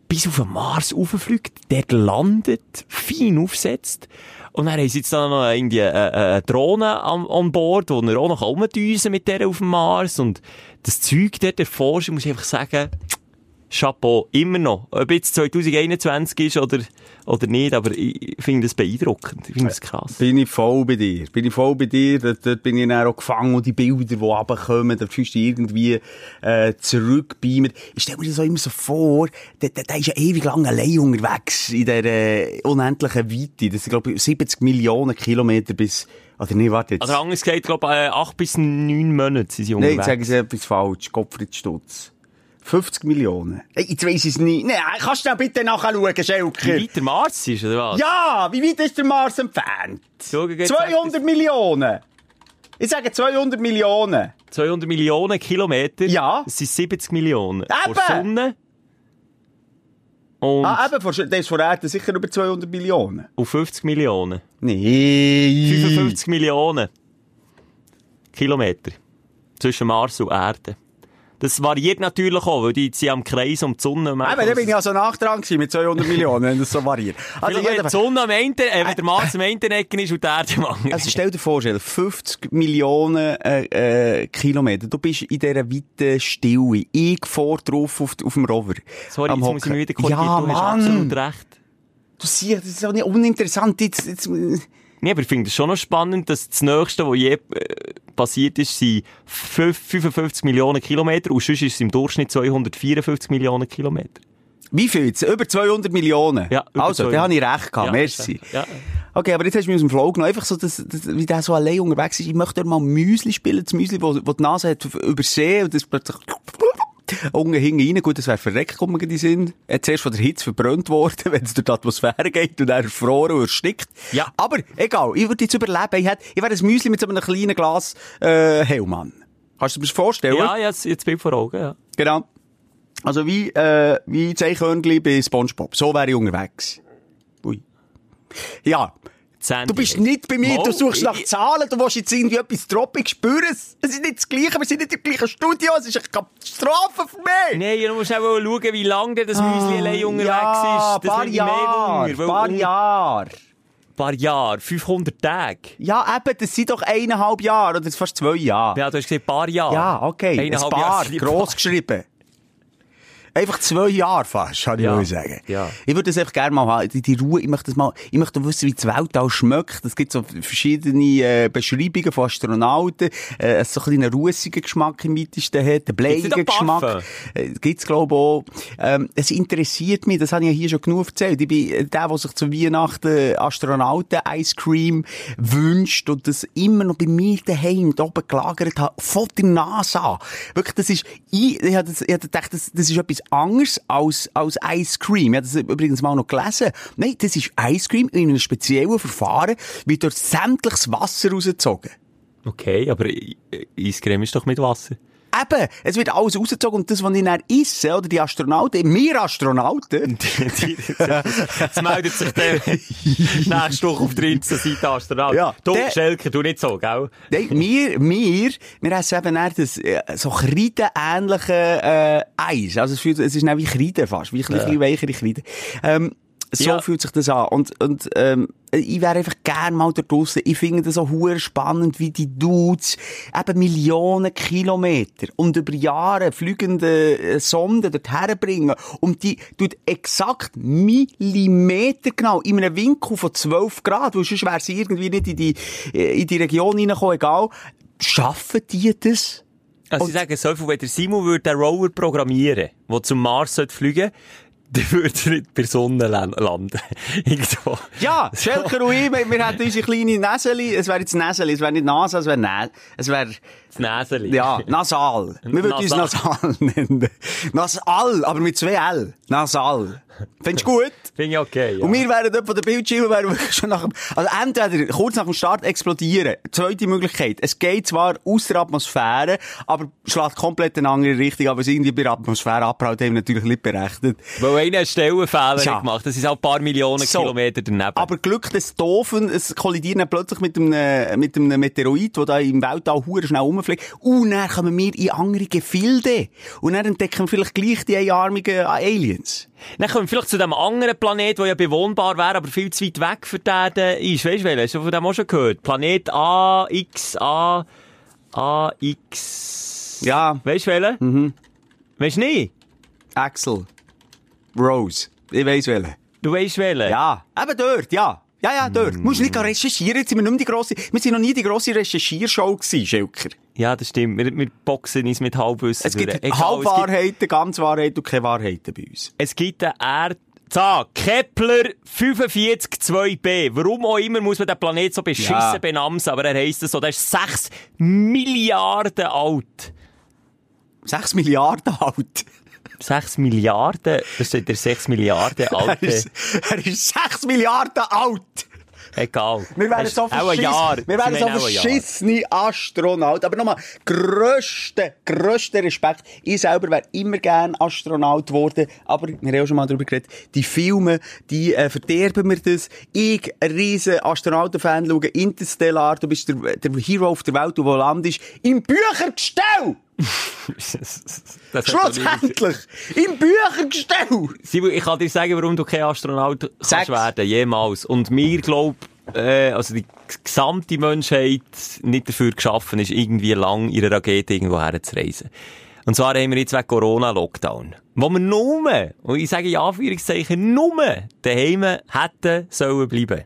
bis auf den Mars rauffliegt, dort landet, fein aufsetzt. Und dann haben sie jetzt dann noch irgendwie eine, eine Drohne an, an Bord, wo er auch noch rumdüsen mit der auf dem Mars. Und das Zeug dort erforschen, muss ich einfach sagen, Chapeau, immer noch. Ob jetzt 2021 ist oder, oder nicht, aber ich finde das beeindruckend. Ich finde das krass. Bin ich voll bei dir. Bin ich voll bei dir. Dort, dort bin ich dann auch gefangen und die Bilder, die runterkommen, da fühlst du irgendwie, äh, zurückbeamen. Ich stelle mir das auch immer so vor, der, der, der ist ja ewig lang allein unterwegs in dieser äh, unendlichen Weite. Das sind, glaube ich, 70 Millionen Kilometer bis, oder nee, warte jetzt. Also anders gesagt, glaube ich, äh, acht bis neun Monate sind sie Nein, unterwegs. jetzt sage ich etwas falsch. Gottfried Stutz. 50 Millionen. Ey, jetzt weiss ich es nicht. Nein, kannst du bitte nachschauen, Wie Schelker? weit der Mars ist, oder was? Ja, wie weit ist der Mars entfernt? Schau, jetzt 200 Millionen. Ich sage 200 Millionen. 200 Millionen Kilometer. Ja. Das sind 70 Millionen. Eben. Vor Sonne. Und Ah, eben, vor- das ist von Erde sicher über 200 Millionen. auf 50 Millionen. Nee. 55 Millionen Kilometer. Zwischen Mars und Erde. Das variiert natürlich auch, weil die ja am Kreis um die Sonne. Eben, da bin ich also nachdran gewesen mit 200 Millionen, wenn das so variiert. Also, wenn die Sonne am einen, äh, wenn der Mars am einen Ecken ist und die Erde am anderen. Also stell dir vor, Schell, 50 Millionen äh, äh, Kilometer. Du bist in dieser weiten Stille. Ich vor drauf auf, auf dem Rover. Sorry, am jetzt muss ich mich wieder korrigieren. Ja, du hast Mann. absolut recht. Du siehst, das ist auch nicht uninteressant. Jetzt, jetzt, Nee, aber ich finde es schon noch spannend, dass das Nächste, was je äh, passiert ist, sind fünf- 55 Millionen Kilometer und sonst ist es im Durchschnitt 254 Millionen Kilometer. wie viel jetzt? Über 200 Millionen? Ja, Also, 200. da habe ich recht gehabt. Ja, Merci. Ja. Okay, aber jetzt hast du mich aus dem Flow genommen. Einfach so, dass, dass, wie der so allein unterwegs ist. Ich möchte dort mal Müsli spielen. Das Müsli, wo die Nase hat übersehen und das plötzlich unten hinten rein. Gut, das wäre verreckt, in den Sinn. Er zuerst von der Hitze verbrannt worden, wenn es durch die Atmosphäre geht und dann erfroren und erstickt. Ja. Aber egal, ich würde jetzt überleben. Ich, hätte, ich wäre ein Müsli mit so einem kleinen Glas äh, Hellmann. Kannst du dir das vorstellen? Ja, jetzt, jetzt bin ich vor Augen, ja. Genau. Also wie, äh, wie das Eichhörnchen bei Spongebob. So wäre ich unterwegs. Ui. Ja. Du bist nicht bei mir, du Mal, suchst nach Zahlen, du willst jetzt irgendwie etwas droppen, ich spüre es. Es ist nicht das Gleiche, wir sind nicht im gleichen Studio, es ist eine Katastrophe für mich. Nein, du musst auch schauen, wie lange das Müsli allein unterwegs ja, ist. Das paar mehr Jahre, Wunder, weil paar Jahre. paar Jahre, 500 Tage. Ja, eben, das sind doch eineinhalb Jahre, oder fast zwei Jahre. Ja, du hast gesagt, paar Jahre. Ja, okay, ein Eineinhalb paar, Jahre gross geschrieben. Einfach zwei Jahre fast, kann ich Ja. mal sagen. Ja. Ich würde das einfach gerne mal haben, die, die Ruhe, ich möchte das mal, ich möchte wissen, wie das Weltall schmeckt. Es gibt so verschiedene äh, Beschreibungen von Astronauten, äh, es so ein einen russigen Geschmack im weitesten hat, einen bleiigen Geschmack. Äh, gibt's glaube ich auch. Ähm, es interessiert mich, das habe ich ja hier schon genug erzählt. Ich bin äh, der, der sich zu Weihnachten Astronauten-Ice Cream wünscht und das immer noch bei mir daheim da oben gelagert hat, von der NASA. Wirklich, das ist, ich, ich ich habe gedacht, das, das ist etwas anderes als, als Ice Cream. Ich habe das übrigens mal noch gelesen. Nein, das ist Ice Cream in einem speziellen Verfahren, wird dort sämtliches Wasser rausgezogen. Okay, aber Eiscreme ist doch mit Wasser. Eben, es wird alles rausgezogen und das, was ich dann esse, oder die Astronauten, wir Astronauten, Jetzt meldet sich der nächste Woche auf der Insta-Seite Astronaut. Ja, du, der- Schelke, du nicht so, gell? Nein, wir, wir, wir essen eben dann das, äh, so Kreide-ähnliche, äh, Eis. Also es, fühlt, es ist dann wie Kreide fast, wie ein bisschen weichere Kreide. Ähm, so Ja. fühlt sich das an. Und, und, ähm, ich wäre einfach gern mal da draussen. Ich finde das so hure spannend, wie die Dudes eben Millionen Kilometer und über Jahre fliegende äh, Sonden dorthin bringen. Und die tut exakt Millimeter genau in einem Winkel von 12 Grad, weil sonst wäre sie irgendwie nicht in die, äh, in die Region reingekommen, egal. Schaffen die das? Also ich sage so viel, wenn der Simon würde den Rover programmieren, der zum Mars sollte fliegen dann würde nicht bei Sonne lan- landen. Irgendwo. Ja, Schelker und ich, wir, wir hätten unsere kleine Näseli, es wäre jetzt Näseli, es wäre nicht Nase, es wäre Nä, es wäre, Das Näseli. ja, nasal. Wir würden uns Nasal. nennen. Nasal, aber mit zwei L. Nasal. Findest du gut? Finde ich okay, ja. Und wir wären dort von der Bildschirme, wären wir schon nach dem, also entweder kurz nach dem Start explodieren. Zweite Möglichkeit. Es geht zwar aus der Atmosphäre, aber schlägt komplett in eine andere Richtung, aber es irgendwie bei der Atmosphäre abgehauen haben wir natürlich nicht berechnet. Weil einer Stellenfehler Ja. gemacht. Das ist auch ein paar Millionen So. Kilometer daneben. Aber Glück des Doofen, es kollidiert dann plötzlich mit einem, mit einem Meteorit, der da im Weltall hure schnell rumfliegt. Und dann kommen wir in andere Gefilde. Und dann entdecken wir vielleicht gleich die einarmigen Aliens. Dann kommen wir vielleicht zu dem anderen Planet, der ja bewohnbar wäre, aber viel zu weit weg für Erde ist. Weißt du? Hast du von dem auch schon gehört? Planet A, X, A, A, X. Ja, Weißt du welchen? Mhm. Weißt du nicht? Axel. Rose. Ich weiss welchen. Du weißt welchen? Ja, eben dort, ja. Ja, ja, dort. Du musst nicht recherchieren, jetzt sind wir nicht die grosse, wir sind noch nie die grosse Recherchiershow gewesen, Schelker. Ja, das stimmt. Wir, wir boxen uns mit Halbwissen. Es gibt durch. Egal, Halbwahrheiten, Ganzwahrheiten und keine Wahrheiten bei uns. Es gibt eine Erd... So, Kepler 45-2b. Warum auch immer muss man den Planet so beschissen Ja. benamsen, aber er heisst es so. Der ist 6 Milliarden alt. 6 Milliarden alt. 6 Milliarden? Da steht der 6 Milliarden Er alte. ist, er ist 6 Milliarden alt. Egal. Wir wären so auch ein verschissen. Jahr. Wir wären so verschissene Astronaut. Aber nochmal, grösster, grösster Respekt. Ich selber wäre immer gern Astronaut geworden. Aber, wir haben schon mal darüber geredet, die Filme, die äh, verderben mir das. Ich, ein riesen Astronautenfan, schaue Interstellar, du bist der, der Hero auf der Welt, du wo landest, im Büchergestell! Schlussendlich! Im Büchergestell! Simon, ich kann dir sagen, warum du kein Astronaut kannst Sag's. werden, jemals. Und mir glaub, äh, also die gesamte Menschheit nicht dafür geschaffen ist, irgendwie lang einer Rakete irgendwo herzureisen. Und zwar haben wir jetzt wegen Corona-Lockdown. Wo wir nur, und ich sage in Anführungszeichen, nur daheim hätten sollen bleiben.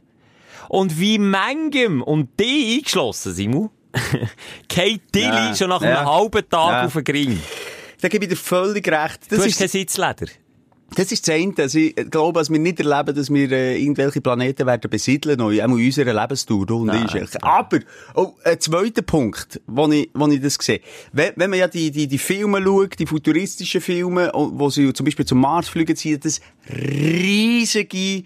Und wie manchem, und die eingeschlossen, Simon, geht Tilly Ja, schon nach ja. einem halben Tag Ja. auf den Gring. Da gebe ich dir völlig recht. Du Das hast ist, kein Sitzleder. Das ist das eine. Also ich glaube, dass wir nicht erleben, dass wir äh, irgendwelche Planeten werden besiedeln, neu, auch in unserer Lebensdauer. Und Nein, ist. Aber, oh, ein zweiter Punkt, wo ich, wo ich das sehe. Wenn, wenn man ja die, die, die Filme schaut, die futuristischen Filme, und wo sie zum Beispiel zum Mars fliegen, sind das riesige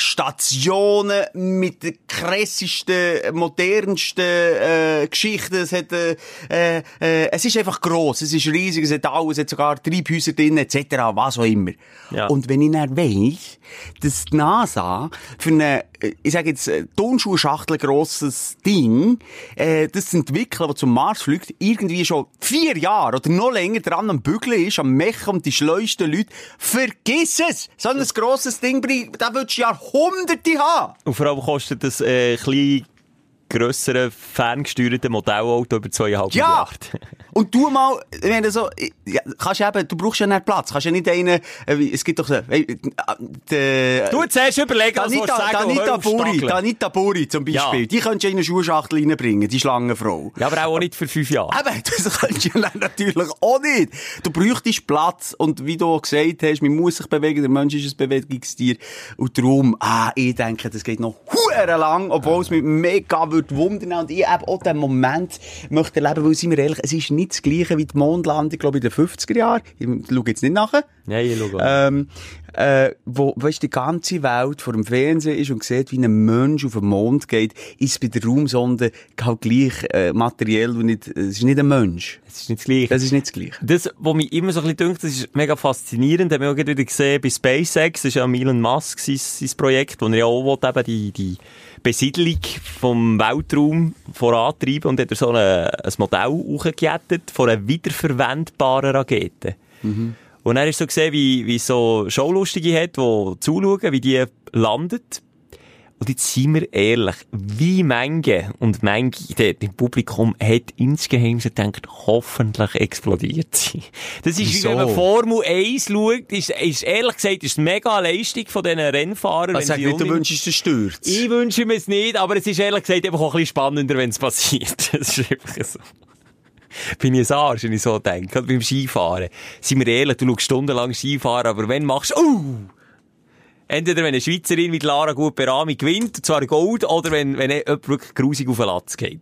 Stationen mit den krassesten, modernsten äh, Geschichten. Es, hat, äh, äh, äh, es ist einfach gross, es ist riesig, es hat alles, es hat sogar Treibhäuser drin, etc., was auch immer. Ja. Und wenn ich dann weiss, dass die NASA für eine, ich sage jetzt, äh, Tonschuhschachtel grosses Ding, äh, das entwickeln, das zum Mars fliegt, irgendwie schon vier Jahre oder noch länger dran am Bügeln ist, am Mechen und die schleusten Leute, vergiss es! So ein grosses Ding, da würdest du Jahrhunderte haben! Und vor allem kostet das äh, klein grösseren, ferngesteuerten Modellauto über zweieinhalb Ja! Milliarden. Und du mal, ich meine, so, ja, kannst eben, du brauchst ja nicht Platz. Kannst ja nicht einen, äh, es gibt doch so, äh, der, Du zuerst überlegen, was du Danita, sagen Danita Buri. Danita Buri zum Beispiel, Ja. die könntest du in eine Schuhschachtel reinbringen, die Schlangenfrau. Ja, aber auch nicht für fünf Jahre. Eben, das kannst du ja natürlich auch nicht. Du bräuchtest Platz und wie du gesagt hast, man muss sich bewegen, der Mensch ist ein Bewegungstier und darum, ah, ich denke, das geht noch huere lang, obwohl es mich mega würde wundern und ich eben auch den Moment möchte erleben, weil, sind wir ehrlich, es ist nicht das Gleiche wie die Mondlandung, glaube ich, in den 50er Jahren. Ich schaue jetzt nicht nachher. Nein, ich schau auch. Ähm, äh, wo, weißt, die ganze Welt vor dem Fernsehen ist und sieht, wie ein Mensch auf den Mond geht, ist bei der Raumsonde halt gleich äh, materiell und nicht, es ist nicht ein Mensch. Das ist nicht das Gleiche. Das ist nicht das Gleiche. Das, was mich immer so ein bisschen dünkt, das ist mega faszinierend, haben wir auch wieder gesehen bei SpaceX, das ist ja Elon Musk sein, sein Projekt, wo er ja auch will, eben die, die Besiedlung vom Weltraum vorantreiben und hat er so eine, ein Modell hochgejettet von einer wiederverwendbaren Rakete. Und er ist so gesehen, wie, wie so Schaulustige hat, die zuschauen, wie die landet. Und jetzt sind wir ehrlich, wie Menge und Menge dort im Publikum hat insgeheim so gedacht, hoffentlich explodiert sie. Das ist, Wieso? wie wenn man Formel 1 schaut, ist, ist ehrlich gesagt, ist eine mega Leistung von diesen Rennfahrern. Also, sag nicht, du wünschst dir Sturz. ich wünsche mir es nicht, aber es ist ehrlich gesagt einfach auch ein bisschen spannender, wenn es passiert. Das ist einfach so. Bin ich ein Arsch, wenn ich so denke. Beim Skifahren. Sind wir ehrlich, du schaust stundenlang Skifahren, aber wenn machst du, uh! Entweder wenn eine Schweizerin die Lara Guperami gewinnt, und zwar Gold, oder wenn, wenn jemand wirklich grusig auf den Latz geht.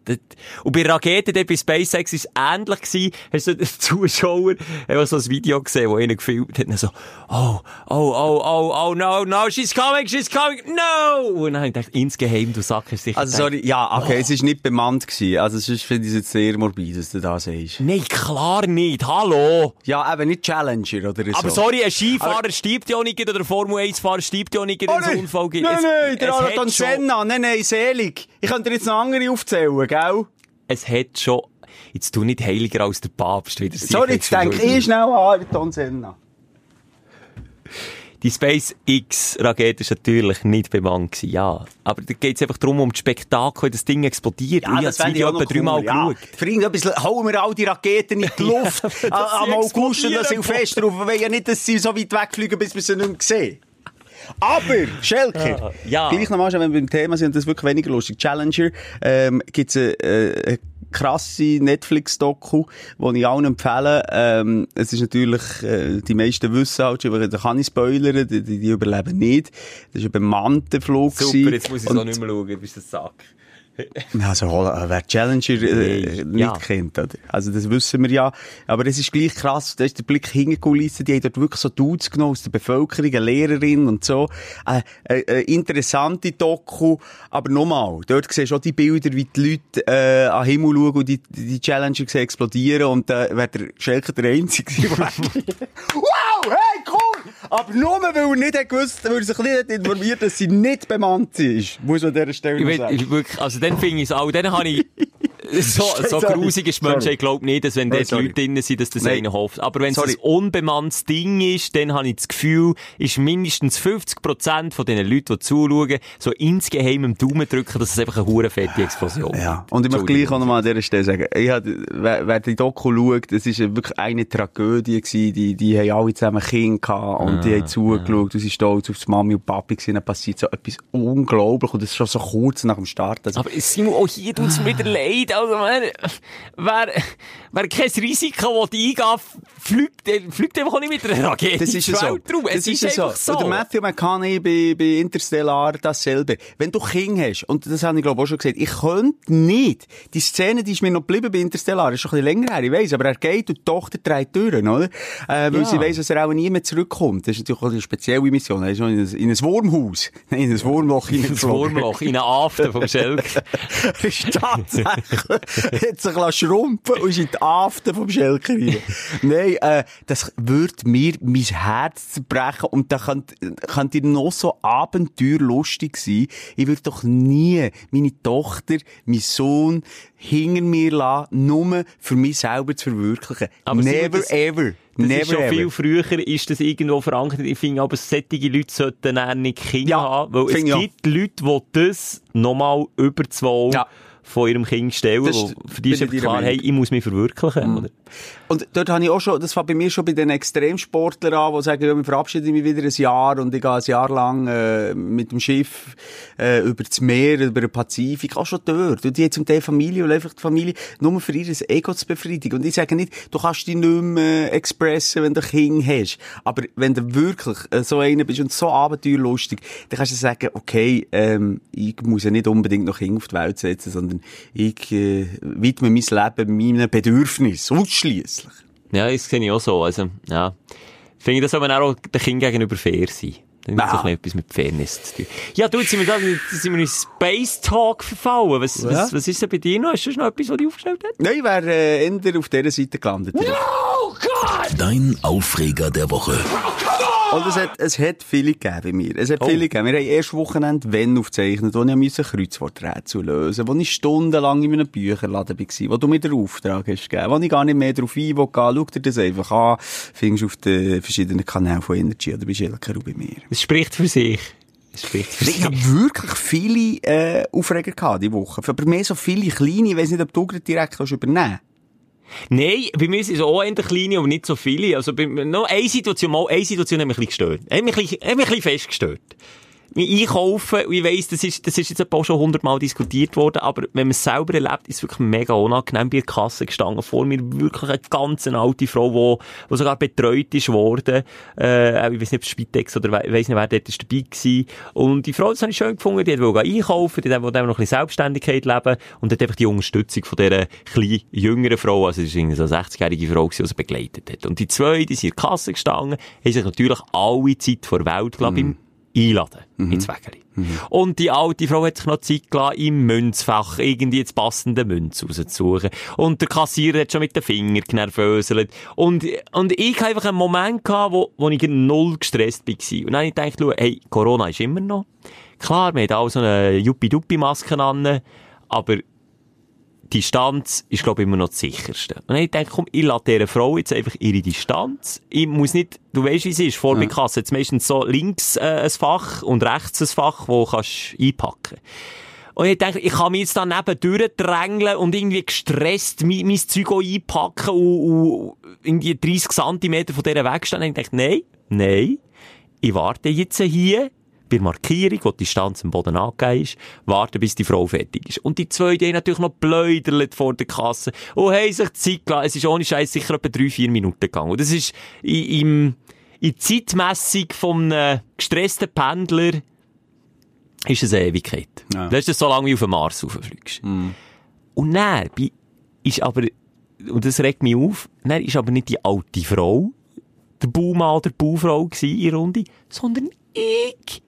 Und bei Raketen, dort bei SpaceX, ist es ähnlich gewesen. Hast du den Zuschauer, haben so ein Video gesehen, wo einer gefilmt hat, und so, oh, oh, oh, oh, oh, no, no, she's coming, she's coming, no! Und dann habe ich gedacht, insgeheim, du Sack, hast sicher Also, gedacht, sorry, ja, okay, es ist nicht bemannt gewesen. Also, sonst finde ich es jetzt sehr morbid, dass du das sagst. Nein, klar nicht, hallo! Ja, eben nicht Challenger oder so. Aber sorry, ein Skifahrer Aber- stirbt ja auch nicht, oder ein Formel 1-Fahrer stirbt ja auch nicht, wenn Oh, es einen nein. Unfall gibt. Nein, nein, der Ayrton Senna. Nein, nein, selig. Ich könnte dir jetzt noch andere aufzählen, gell? es hat schon, jetzt tu nicht heiliger als der Papst wieder. Sorry, jetzt denke ich schnell an Ayrton Senna. Die SpaceX-Rakete ist natürlich nicht bemannt ja. Aber da geht es einfach darum, um das Spektakel, wie das Ding explodiert. Und ich habe das Video etwa dreimal cool, ja. geschaut. Für irgendetwas hauen wir all die Raketen in die Luft. dass Am- August und Silvester. Und wir wollen ja nicht, dass sie so weit wegfliegen, bis wir sie nicht mehr sehen. Aber, Schelker, Ja. gleich nochmal, wenn wir beim Thema sind, das ist wirklich weniger lustig. Challenger, ähm, gibt's eine, äh, eine krasse Netflix-Doku, die ich allen empfehle. Ähm, es ist natürlich, äh, die meisten wissen halt schon, da kann ich spoilern, die, die, die überleben nicht. Das war ein bemannter Flug. Super, jetzt muss ich Und- so nicht mehr schauen, bis das sagt. Also, Holla- wer Challenger äh, Nee, nicht ja. kennt, oder? Also, das wissen wir ja. Aber es ist gleich krass, da ist der Blick hinter die Kulissen, die haben dort wirklich so Dudes genommen aus der Bevölkerung, eine Lehrerin und so. Äh, äh, äh, interessante Doku, aber nochmal, dort siehst du auch die Bilder, wie die Leute äh, an den Himmel schauen und die, die Challenger sehen explodieren und äh, wäre der Schelker der Einzige wow, hey, cool! Aber nur, weil er nicht hat gewusst, weil er sich nicht informiert, dass sie nicht bemannt ist. Muss man an dieser Stelle Ich noch will, sagen. ich wirklich, also dann finde ich es auch, dann habe ich, so, so grusig ist Mensch, Sorry. ich glaube nicht, dass wenn dort sorry. Leute drin sind, dass das Nein. einer hofft. Aber wenn es ein unbemanntes Ding ist, dann habe ich das Gefühl, ist mindestens 50% von den Leuten, die zuschauen, so insgeheim im Daumen drücken, dass es einfach eine hure fette Explosion Ja, und ich möchte gleich auch nochmal an dieser Stelle sagen, ich hab, wer, wer die Doku schaut, das ist wirklich eine Tragödie gewesen, die, die haben alle zusammen Kinder gehabt und die haben zugeschaut und sie stolz auf die Mami und Papi gewesen, dann passiert so etwas unglaublich und das ist schon so kurz nach dem Start. Also, Aber Simon, auch hier tut es mir wieder leid. Also, wer, wer, wer kein Risiko will eingehen fliegt, der fliegt einfach nicht mit einer Rakete Das ist so. Das Es ist, ja einfach so. Und Matthew McConaughey bei, bei Interstellar dasselbe. Wenn du Kinder hast, und das habe ich glaube auch schon gesagt, ich könnte nicht, die Szene, die ist mir noch geblieben bei Interstellar, ist schon ein bisschen länger her, ich weiss, aber er geht und die Tochter dreht Türen, oder? Äh, weil Ja. sie weiss, dass er auch nie mehr zurückkommt. Das ist natürlich auch eine spezielle Mission. Er ist in ein, in ein Wurmhaus, nein, in ein Wurmloch ins hineingeflogen. Wurmloch, in Aften vom Schelker. Er ist tatsächlich, hat sich schrumpfen und ist in die Aften vom Schelker rein. Nein, äh, das würde mir mein Herz zerbrechen und da könnt, könnt ihr noch so abenteuerlustig sein. Ich würde doch nie meine Tochter, mein Sohn hinter mir lassen, nur für mich selber zu verwirklichen. Aber Never das- ever. Das Never ist schon ever. viel früher, ist das irgendwo verankert. Ich finde aber, solche Leute sollten dann nicht Kinder Ja, haben, weil es ich auch. gibt Leute, die das nochmal über zwei Ja. Von ihrem Kind stellen. Das Für die ist ich klar, hey, ich muss mich verwirklichen. Oder? Und dort habe ich auch schon, das fängt bei mir schon bei den Extremsportlern an, die sagen, ja, wir verabschieden mich wieder ein Jahr und ich gehe ein Jahr lang äh, mit dem Schiff äh, über das Meer, über den Pazifik, auch schon dort. Und die haben zum Teil Familie und einfach die Familie nur für ihr Ego zu befriedigen. Und ich sage nicht, du kannst dich nicht mehr expressen, wenn du ein Kind hast. Aber wenn du wirklich äh, so einer bist und so abenteuerlustig, dann kannst du sagen, okay, ähm, ich muss ja nicht unbedingt noch Kinder auf die Welt setzen, sondern ich äh, widme mein Leben meinen Bedürfnissen, ausschliesslich. Ja, das sehe ich auch so. Also, ja. Finde ich, das soll man auch den Kind gegenüber fair sein. Dann hat Ja. es auch etwas mit Fairness zu tun. Ja, du, jetzt sind wir da, jetzt sind wir in Space Talk verfallen. Was, Ja. was, was ist denn bei dir noch? Hast du noch etwas, was dich aufgestellt hat? Nein, ich wäre äh, eher auf dieser Seite gelandet. Dein Aufreger der Woche. Und es hat, es hat viele gegeben bei mir. Es hat viele gegeben. Wir haben erst Wochenende wenn aufgezeichnet, wo ich musste Kreuzworträtsel lösen wo ich stundenlang in einem Bücherladen war, wo du mir den Auftrag hast gegeben, wo ich gar nicht mehr drauf ein will, gehen. Schau dir das einfach an, findest du auf den verschiedenen Kanälen von Energy oder Schilker und bei mir. Es spricht für sich. Es spricht für Ich habe wirklich viele äh, Aufreger gehabt diese Woche. Aber mehr so viele kleine, ich weiss nicht, ob du direkt kannst übernehmen Nein, bei mir sind es auch eher kleine, aber nicht so viele. Also, bei, noch eine Situation, mal eine Situation hat mich ein bisschen gestört. Hat mich ein bisschen, hat mich ein bisschen festgestört. Einkaufen, und ich weiss, das ist, das ist jetzt auch schon hundertmal diskutiert worden, aber wenn man es selber erlebt, ist es wirklich mega unangenehm. Bei der Kasse gestanden, vor mir wirklich eine ganz alte Frau, die, sogar betreut ist worden, äh, ich weiss nicht, ob es Spitex oder we- ich weiss nicht, wer dort ist dabei gewesen. Und die Frau, das habe ich schön gefunden, die wollte einkaufen, die wollte noch ein bisschen Selbstständigkeit leben und hat einfach die Unterstützung von dieser kleinen, jüngeren Frau, also es war irgendwie so eine 60-jährige Frau, gewesen, die sie begleitet hat. Und die zwei, die sind in der Kasse gestanden, haben sich natürlich alle Zeit vor Welt gelassen, beim einladen ins Wägeli. Und die alte Frau hat sich noch Zeit gelassen, im Münzfach irgendwie das passende Münz rauszusuchen. Und der Kassierer hat schon mit den Fingern genervöselt. Und, und ich hatte einfach einen Moment gehabt, wo, wo ich null gestresst war. Und dann habe ich gedacht, schau, hey, Corona ist immer noch. Klar, wir haben auch so eine Juppie-Duppi-Maske an, aber Distanz ist, glaube ich, immer noch das sicherste. Und dann habe ich gedacht, komm, ich lasse dieser Frau jetzt einfach ihre Distanz. Ich muss nicht, du weißt, wie es ist, vor der Kasse jetzt meistens so links äh, ein Fach und rechts ein Fach, wo kannst einpacken. Und ich dachte, ich kann mich jetzt da neben durchdrängeln und irgendwie gestresst mein, mein Zeug einpacken und, und irgendwie 30 Zentimeter von dieser wegstehen. Und ich dachte, nein, nein, ich warte jetzt hier bei der Markierung, wo die Distanz am Boden angegeben ist, warte, bis die Frau fertig ist. Und die zwei, die haben natürlich noch bläudert vor der Kasse und haben sich Zeit gelassen. Es ist ohne Scheiß sicher etwa drei, vier Minuten gegangen. Und das ist in, im, in Zeitmessung von einem gestressten Pendler ist es eine Ewigkeit. Ja. Das ist das so lange, wie auf den Mars rauffliegst. Und dann ist aber, und das regt mich auf, dann ist aber nicht die alte Frau, der Baumann oder die Baufrau in der Runde, sondern ich.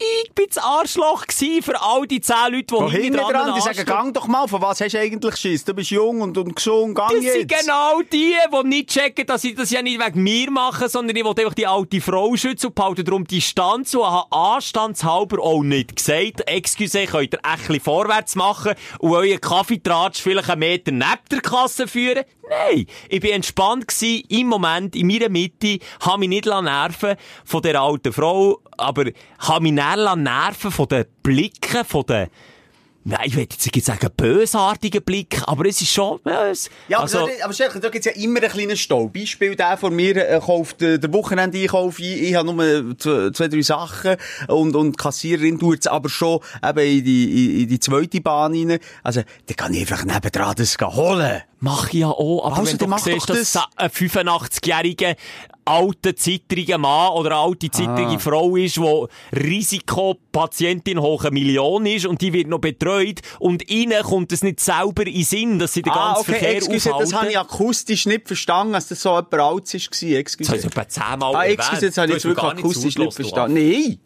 Ich bin das Arschloch gsi für all die zehn Leute, die Wo hinten dran dran, die sagen, gang doch mal, von was hast du eigentlich Schiss? Du bist jung und, und gesund, gang Das sind jetzt. genau die, die nicht checken, dass ich das ja nicht wegen mir mache, sondern ich will einfach die alte Frau schützen und behalte darum Distanz und habe anstandshalber auch nicht gesagt, excuse, könnt ihr echt vorwärts machen und euren Kaffeetratsch vielleicht einen Meter neben der Kasse führen? Nein, ich bin entspannt gsi im Moment, in meiner Mitte, habe mich nicht nerven von der alten Frau, aber habe mich dann nerven von den Blicken, von den Nein, ich will jetzt nicht sagen bösartigen Blick, aber es ist schon, ja, es, Ja, also, aber, aber Stefan, da gibt's ja immer einen kleinen Stau. Beispiel der von mir äh, kauft äh, der Wochenende-Einkauf ein. Ich habe nur zwei, zwei, drei Sachen und, und die Kassiererin tut es aber schon eben in die, in, in die zweite Bahn rein. Also, dann kann ich einfach nebendran das holen. Mach ich ja auch, aber Also, wenn du siehst, doch dass das. ein 85-jähriger alter, zittriger Mann oder eine alte, zittrige Ah. Frau ist, die Risikopatientin hoch eine Million ist und die wird noch betreut und ihnen kommt es nicht selber in Sinn, dass sie den Ah, ganzen okay, Verkehr excuse, das habe ich aufhalten. akustisch nicht verstanden, dass das so jemand Altes war. Das habe Excuse. ich etwa zehnmal Ah, erwähnt. excuse, jetzt habe ich wirklich akustisch nicht verstanden. Nein!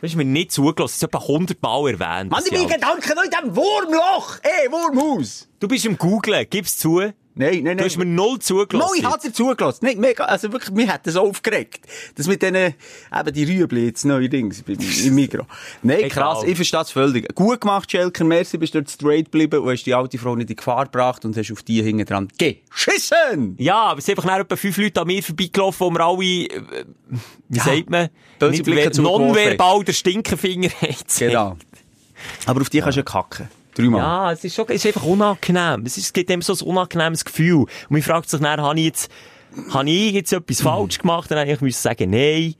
Du hast mir nicht zugelassen, das ist etwa 100 Mal erwähnt. Mann, ich bin alt- Gedanken noch in diesem Wurmloch! Ey, Wurmhaus! Du bist im Googlen, gib's zu. Nein, nein, Du nein. hast mir null zugelassen. Mo, ich habe dir zugelassen. Nein, mega, also wirklich, mir hat das aufgeregt. Das mit denen, eben die Rüebli jetzt neuerdings beim- im Mikro. Nein, krass, ich verstehe es völlig. Gut gemacht, Schelker, merci, bist dort straight geblieben und hast die alte Frau nicht in Gefahr gebracht und hast auf die hinten dran geschissen! Ja, aber es sind einfach nachher etwa fünf Leute an mir vorbeigelaufen, wo wir alle, äh, wie Ja, sagt man, nonverbal der Stinkefinger hat. Genau. Aber auf die kannst du ja kacken. Dreimal. Ja, es ist schon, es ist einfach unangenehm. Es, ist, es gibt eben so ein unangenehmes Gefühl. Und man fragt sich dann, habe ich jetzt, habe ich jetzt etwas falsch gemacht? Dann hätte ich müssen sagen, nein,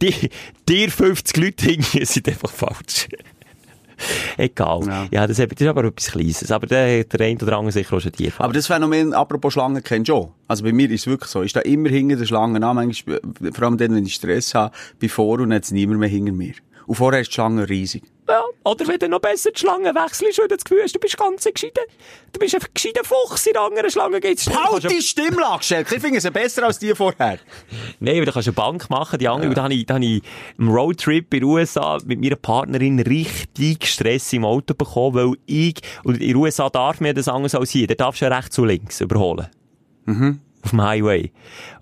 die, dir 50 Leute hingehen sind einfach falsch. Egal. Ja. Ja, das, ist aber etwas Kleines. Aber der, der eine oder andere sicher auch schon die Aber das Phänomen, apropos Schlangen, kennst du schon. Also bei mir ist es wirklich so. Ich stehe immer hinter der Schlange an, manchmal, vor allem dann, wenn ich Stress habe, bevor und jetzt niemand mehr hinter mir. Und vorher ist die Schlange riesig. Ja, oder wenn du noch besser die Schlange wechselst, weil du das Gefühl hast, du bist ganz ein gescheiter, du bist ein gescheiter Fuchs, in der anderen Schlange geht's. Halt du- die Stimmlage, Schelke. Ich finde sie besser als die vorher. Nein, aber da kannst du eine Bank machen, die andere. Und da habe ich, da habe ich im Roadtrip in den USA mit meiner Partnerin richtig Stress im Auto bekommen, weil ich, und in den USA darf man ja das anders als hier, da darfst du ja rechts und links überholen. Auf dem Highway.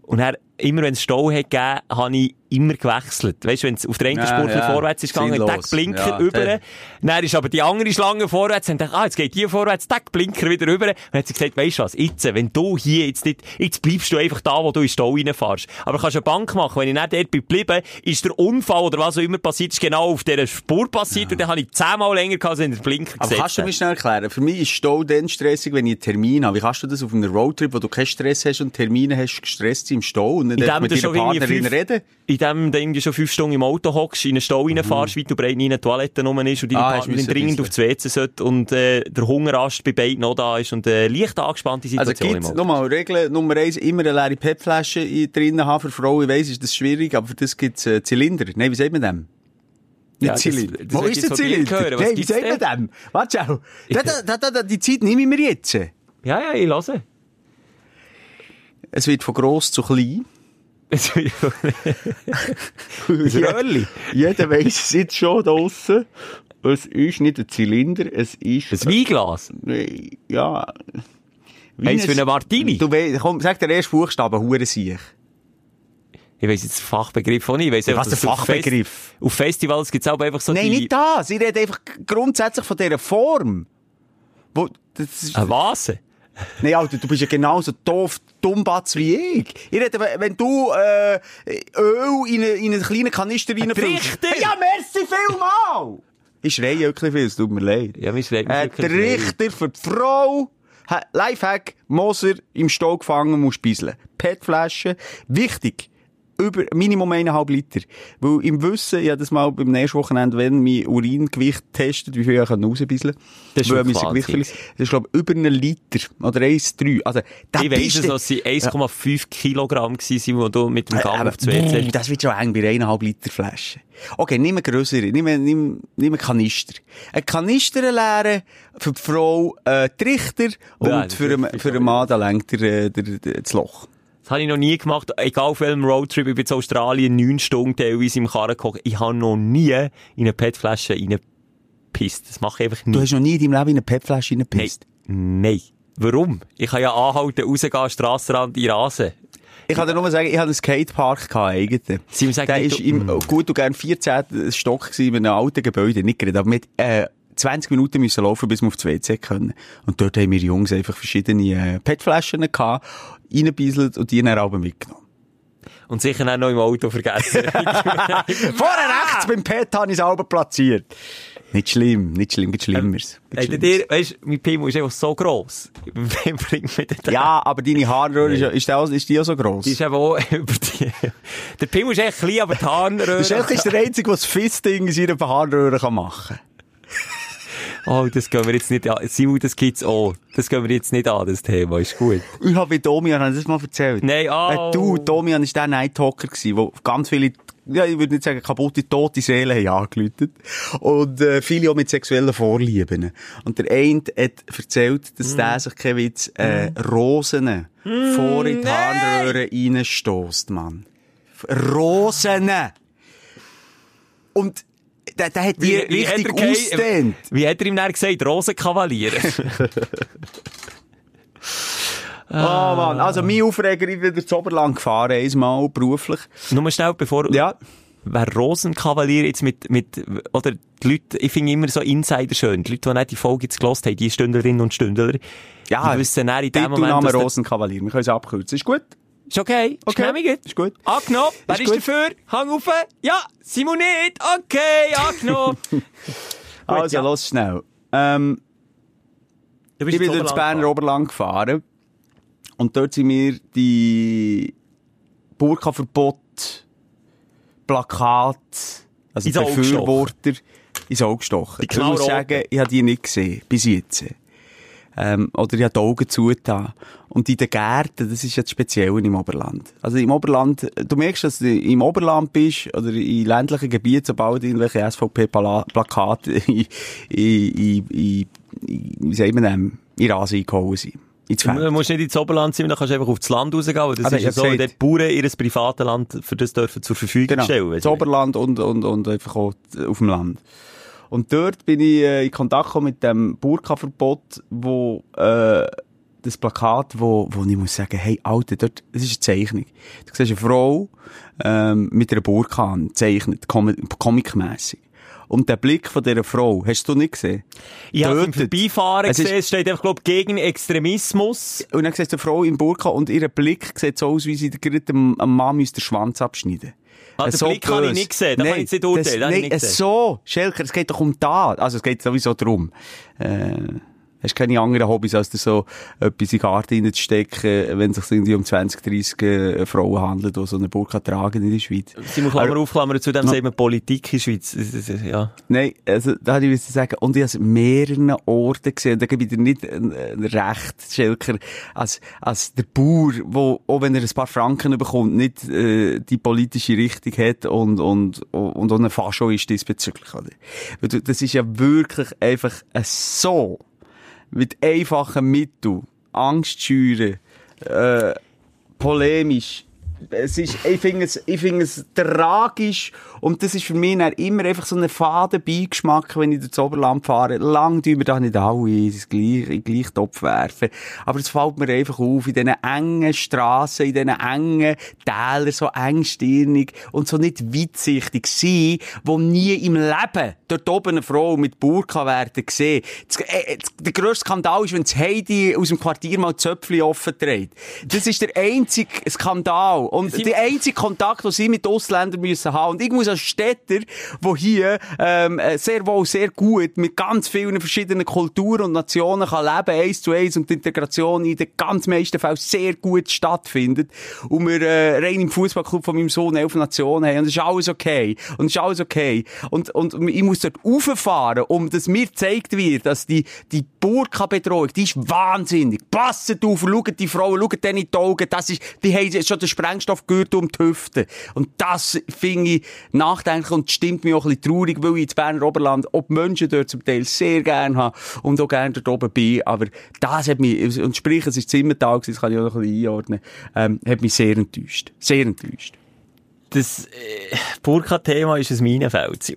Und dann, immer wenn es Stau hat gegeben, habe ich immer gewechselt. Weißt du, wenn es auf der einen Ja, Spur ja. vorwärts ist gegangen, Sinnlos. Tag Blinker Ja, über. der- Dann ist aber die andere Schlange vorwärts, und dachte, ah, jetzt geht die vorwärts, Tag Blinker wieder rüber. Und dann hat sie gesagt, weisst du was, jetzt, wenn du hier jetzt nicht, jetzt bleibst du einfach da, wo du in den Stau reinfährst. Aber du kannst eine Bank machen, wenn ich nicht dort bin geblieben, ist der Unfall oder was auch immer passiert, ist genau auf dieser Spur passiert, und dann habe ich zehnmal länger gehabt, als in den Blinker Aber gesetzt. kannst du mir schnell erklären? Für mich ist Stau dann stressig, wenn ich einen Termin habe. Wie kannst du das auf einem Roadtrip, wo du keinen Stress hast und Termine hast, gestresst im Stau und nicht mit deiner Partnerin fünf- reden? In dem du irgendwie schon fünf Stunden im Auto hockst, in einen Stau reinfährst, weit und breit in eine Toilette rum ist und deine Mhm. Ah, Partnerin dringend aufs WC sollte und äh, der Hungerast bei beiden noch da ist und äh, leicht angespannte Also Situation gibt's, im Auto. nochmal, Regel Nummer eins, immer eine leere PET-Flasche drinnen haben für Frauen. Ich weiss, ist das schwierig, aber für das gibt's äh, Zylinder. Nein, wie sagt man dem? Nicht Ja, Zylinder. Wo ist der Zylinder? hören. Nein, wie gibt's sagt man dem? Warte schau. Da, da, da, da, die Zeit nehme ich mir jetzt. Ja, ja, ich höre. Es wird von gross zu klein. Röhrli. Jeder weiss es jetzt schon da draussen. Es ist nicht ein Zylinder, es ist... Ein Weinglas. Nee, ja... Wie Eins ein- für einen Martini. Du weißt, komm, sag den ersten Buchstaben, Hurensiech. Ich weiss jetzt den Fachbegriff auch nicht. Ich weiss einfach, was der Fachbegriff? Auf Festivals gibt's auch einfach so Nein, nicht das. Ich rede einfach grundsätzlich von dieser Form. Wo, das ist, Eine Vase. Nein, Alter, du bist ja genauso doof, dummbatz wie ich. Ich rede, wenn- du äh, Öl in einen, in einen kleinen Kanister reinfüllst. Trichter! Ja, merci vielmal! Ich schreie wirklich viel, es tut mir leid. Ja, wir schreiben Äh, der Richter für die Frau. Ha- Lifehack, Moser im Stall gefangen, muss spieseln. PET-Flasche, wichtig. Über Minimum eineinhalb Liter. Weil im Wissen, ich habe das mal beim nächsten Wochenende, wenn mein Uringewicht testet, wie viel ich rausbieseln kann. Das ist Weil mein Gewicht. Das ist, glaube ich, über einen Liter. Oder 1,3. Also, da Ich weiss es, dass sie 1,5 Kilogramm gewesen, die du mit dem Gang aber, auf die WC... buh, das wird schon eng bei eineinhalb Liter Flasche. Okay, nimm eine grössere, nimm, nimm, nimm einen Kanister. Ein Kanister leeren, für die Frau äh, die Richter und Ja, das für, für den Mann, da lenkt er äh, der, der, das Loch. Das habe ich noch nie gemacht, egal auf welchem Roadtrip. Ich bin in Australien neun Stunden teilweise im Karren gekocht. Ich habe noch nie in eine PET-Flasche reingepisst. Das mache ich einfach Du nicht. hast noch nie in deinem Leben in eine PET-Flasche Nein. reingepisst. Nein. Warum? Ich kann ja anhalten, rausgehen, Strassenrand, in Rasen. Ich kann dir nur sagen, ich hatte einen Skatepark gehabt, eigentlich. Sie mir sagen, Der ist du- im gut und gern 14. Stock gewesen, in einem alten Gebäude, nicht gerade, aber mit, äh, 20 Minuten müssen laufen, bis wir aufs WC können. Und dort haben wir Jungs einfach verschiedene äh, PET-Flaschen gehabt, reingebieselt und die dann aber mitgenommen. Und sicher auch noch im Auto vergessen. Vorher rechts beim PET habe ich es selber platziert. Nicht schlimm, nicht schlimm, gibt Schlimmeres. Hey, Schlimmeres. dir, weißt, mein Pimmel ist einfach so gross. Wem bringt mir das? Ja, aber deine Haarröhre ist, ist, die auch, ist die auch so gross? Die ist eben auch über die... Der Pimmel ist echt klein, aber die Harnröhre... Schelke ist der Einzige, der das Fisting in seiner Haarröhre kann machen kann. Oh, das gehen wir jetzt nicht an. Simon, das gibt's auch. Das gehen wir jetzt nicht an, das Thema. Ist gut. Ich habe mit Domian, habe ich das mal erzählt? Nein, oh. Äh, du, Domian war der Nighthawker, gewesen, wo ganz viele, ja, ich würde nicht sagen kaputte, tote Seelen haben angeläutet. Und, äh, viele auch mit sexuellen Vorlieben. Und der eine hat erzählt, dass der sich kein Witz, äh, Rosen vor in die Harnröhre reinstösst, Mann. Rosen! Und, der, der hat die richtig hat er ausdehnt. Wie hat er ihm dann gesagt? Rosenkavalier. Oh Mann, also mein Aufreger, ich bin wieder zu Oberland gefahren, einmal beruflich. Nur schnell, bevor... Ja. Wer Rosenkavalier jetzt mit, mit, oder die Leute, ich finde immer so Insider schön. Die Leute, die nicht die Folge jetzt gelost haben, die Stündlerinnen und Stündler, Ja, die wissen dann in dem Moment, der- Rosenkavalier. Wir können es abkürzen. Ist gut? Ist okay? Ist Okay. genehmigt? Ist gut. Angenommen. Wer Ist ist, dafür? Hang auf. Ja, Simon nicht. Okay, angenommen. also, ja. los schnell. Ähm, Du bist ich bin durchs Oberland Berner Oberland gefahren. Und dort sind mir die Burka-Verbot, Plakat, also Auge Befürworter, ins Auge gestochen. Die Ich muss sagen, ich habe die nicht gesehen, bis jetzt. Ähm, oder ich habe die Augen zugetan. Und in den Gärten, das ist jetzt speziell im Oberland. Also im Oberland, du merkst, dass du im Oberland bist, oder in ländlichen Gebieten, sobald irgendwelche SVP-Plakate in, in, in, in, wie sagt man dem, in Rasen eingehauen sind. Du musst nicht ins Oberland sein, dann kannst du einfach aufs Land rausgehen. Das Aber ist ja so, gesagt- die Bauern ihr privates Land für das dürfen zur Verfügung Genau. stellen. Das Oberland und, und, und einfach auch auf dem Land. Und dort bin ich äh, in Kontakt gekommen mit dem Burka-Verbot, wo, äh, das Plakat, wo, wo ich muss sagen, hey, Alter, dort, das ist eine Zeichnung. Du siehst eine Frau, ähm, mit einer Burka an, zeichnet, com comicmässig. Und der Blick von dieser Frau, hast du nicht gesehen? Ich habe im. Vorbeifahren Es gesehen, es steht einfach, glaube gegen Extremismus. Und dann siehst du eine Frau in Burka und ihr Blick sieht so aus, wie sie gerade einem, einem Mann müsste den Schwanz abschneiden Ah, den Blick habe ich nicht gesehen, da kann ich nicht urteilen, Das, nein, so, Schelker, es geht doch um da. Also es geht sowieso darum. Äh, hast keine anderen Hobbys, als dir so etwas in den Garten reinzustecken, wenn es sich irgendwie um 20, 30 äh, Frauen handelt, die so eine Burka tragen in der Schweiz. Simon Klammer Aber- auf, Klammer zu, dem No. sagt man Politik in der Schweiz. Ja. Nein, also, da hatte ich sagen. Und ich habe es mehreren Orten gesehen. Da gebe ich dir nicht recht, Schelker, als, als der Bauer, wo, auch wenn er ein paar Franken bekommt, nicht, äh, die politische Richtung hat und, und, und auch ein Fascho ist diesbezüglich, oder? Du- Das ist ja wirklich einfach so, mit einfachen Mitteln, Angst schüren, äh, polemisch. Es ist, ich finde es, ich finde es tragisch und das ist für mich immer einfach so ein faden Beigeschmack, wenn ich durchs Oberland fahre. Lang tun wir da nicht alle in den gleichen, Topf werfen. Aber es fällt mir einfach auf, in diesen engen Strassen, in diesen engen Tälern, so engstirnig und so nicht weitsichtig sein, wo nie im Leben dort oben eine Frau mit Burka werden gesehen. Das, äh, das, der grösste Skandal ist, wenn das Heidi aus dem Quartier mal Zöpfchen offen trägt. Das ist der einzige Skandal. Und der einzige Kontakt, den sie mit Ausländern müssen haben. Und ich muss als Städter, wo hier ähm, äh, sehr wohl, sehr gut mit ganz vielen verschiedenen Kulturen und Nationen kann leben, eins zu eins, und die Integration in den ganz meisten Fällen sehr gut stattfindet. Und wir äh, rein im Fußballclub von meinem Sohn elf Nationen haben. Und das ist alles okay. Und das ist alles okay. Und, und ich muss dort rauffahren, um dass mir gezeigt wird, dass die, die Burka-Bedrohung, die ist wahnsinnig. Passet auf, schaut die Frauen, schaut denen in die Augen. Das ist, die haben schon den Sprengstoffgürtel um die Hüfte. Und das finde ich nachdenklich und stimmt mich auch ein bisschen traurig, weil ich ins Berner Oberland auch die Menschen dort zum Teil sehr gerne habe und auch gerne dort oben bin. Aber das hat mich, und sprich, es ist Zimmertag, das kann ich auch noch ein bisschen einordnen, ähm, hat mich sehr enttäuscht. Sehr enttäuscht. Das äh, Burka-Thema ist ein Minenfeld.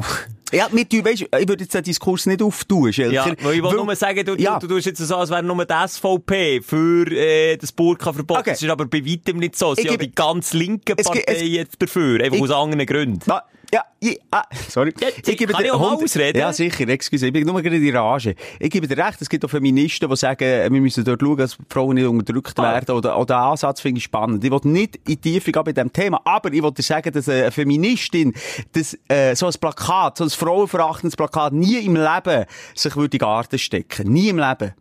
Ja, mit, du, weißt, ich würde jetzt den Diskurs nicht auftun, Schelker. Ja, weil ich will nur sagen, du, Ja. du, du tust jetzt so, als wäre nur die SVP für äh, das Burka-Verbot. Okay. Das ist aber bei weitem nicht so. Es sind ja die ganz linken Parteien jetzt dafür, einfach Ich- aus anderen Gründen. Ah, ja, ich, ah, sorry. Ja, kann ich dir auch mal 100 ausreden? Ja, sicher, excuse, ich bin nur gerade in Rage. Ich gebe dir recht, es gibt auch Feministen, die sagen, wir müssen dort schauen, dass Frauen nicht unterdrückt Ah. werden. Oder, oder den Ansatz finde ich spannend. Ich will nicht in die Tiefe gehen bei diesem Thema, aber ich dir sagen, dass eine Feministin das, äh, so ein Plakat, so ein frauenverachtendes Plakat nie im Leben sich würde in Garten stecken. Nie im Leben.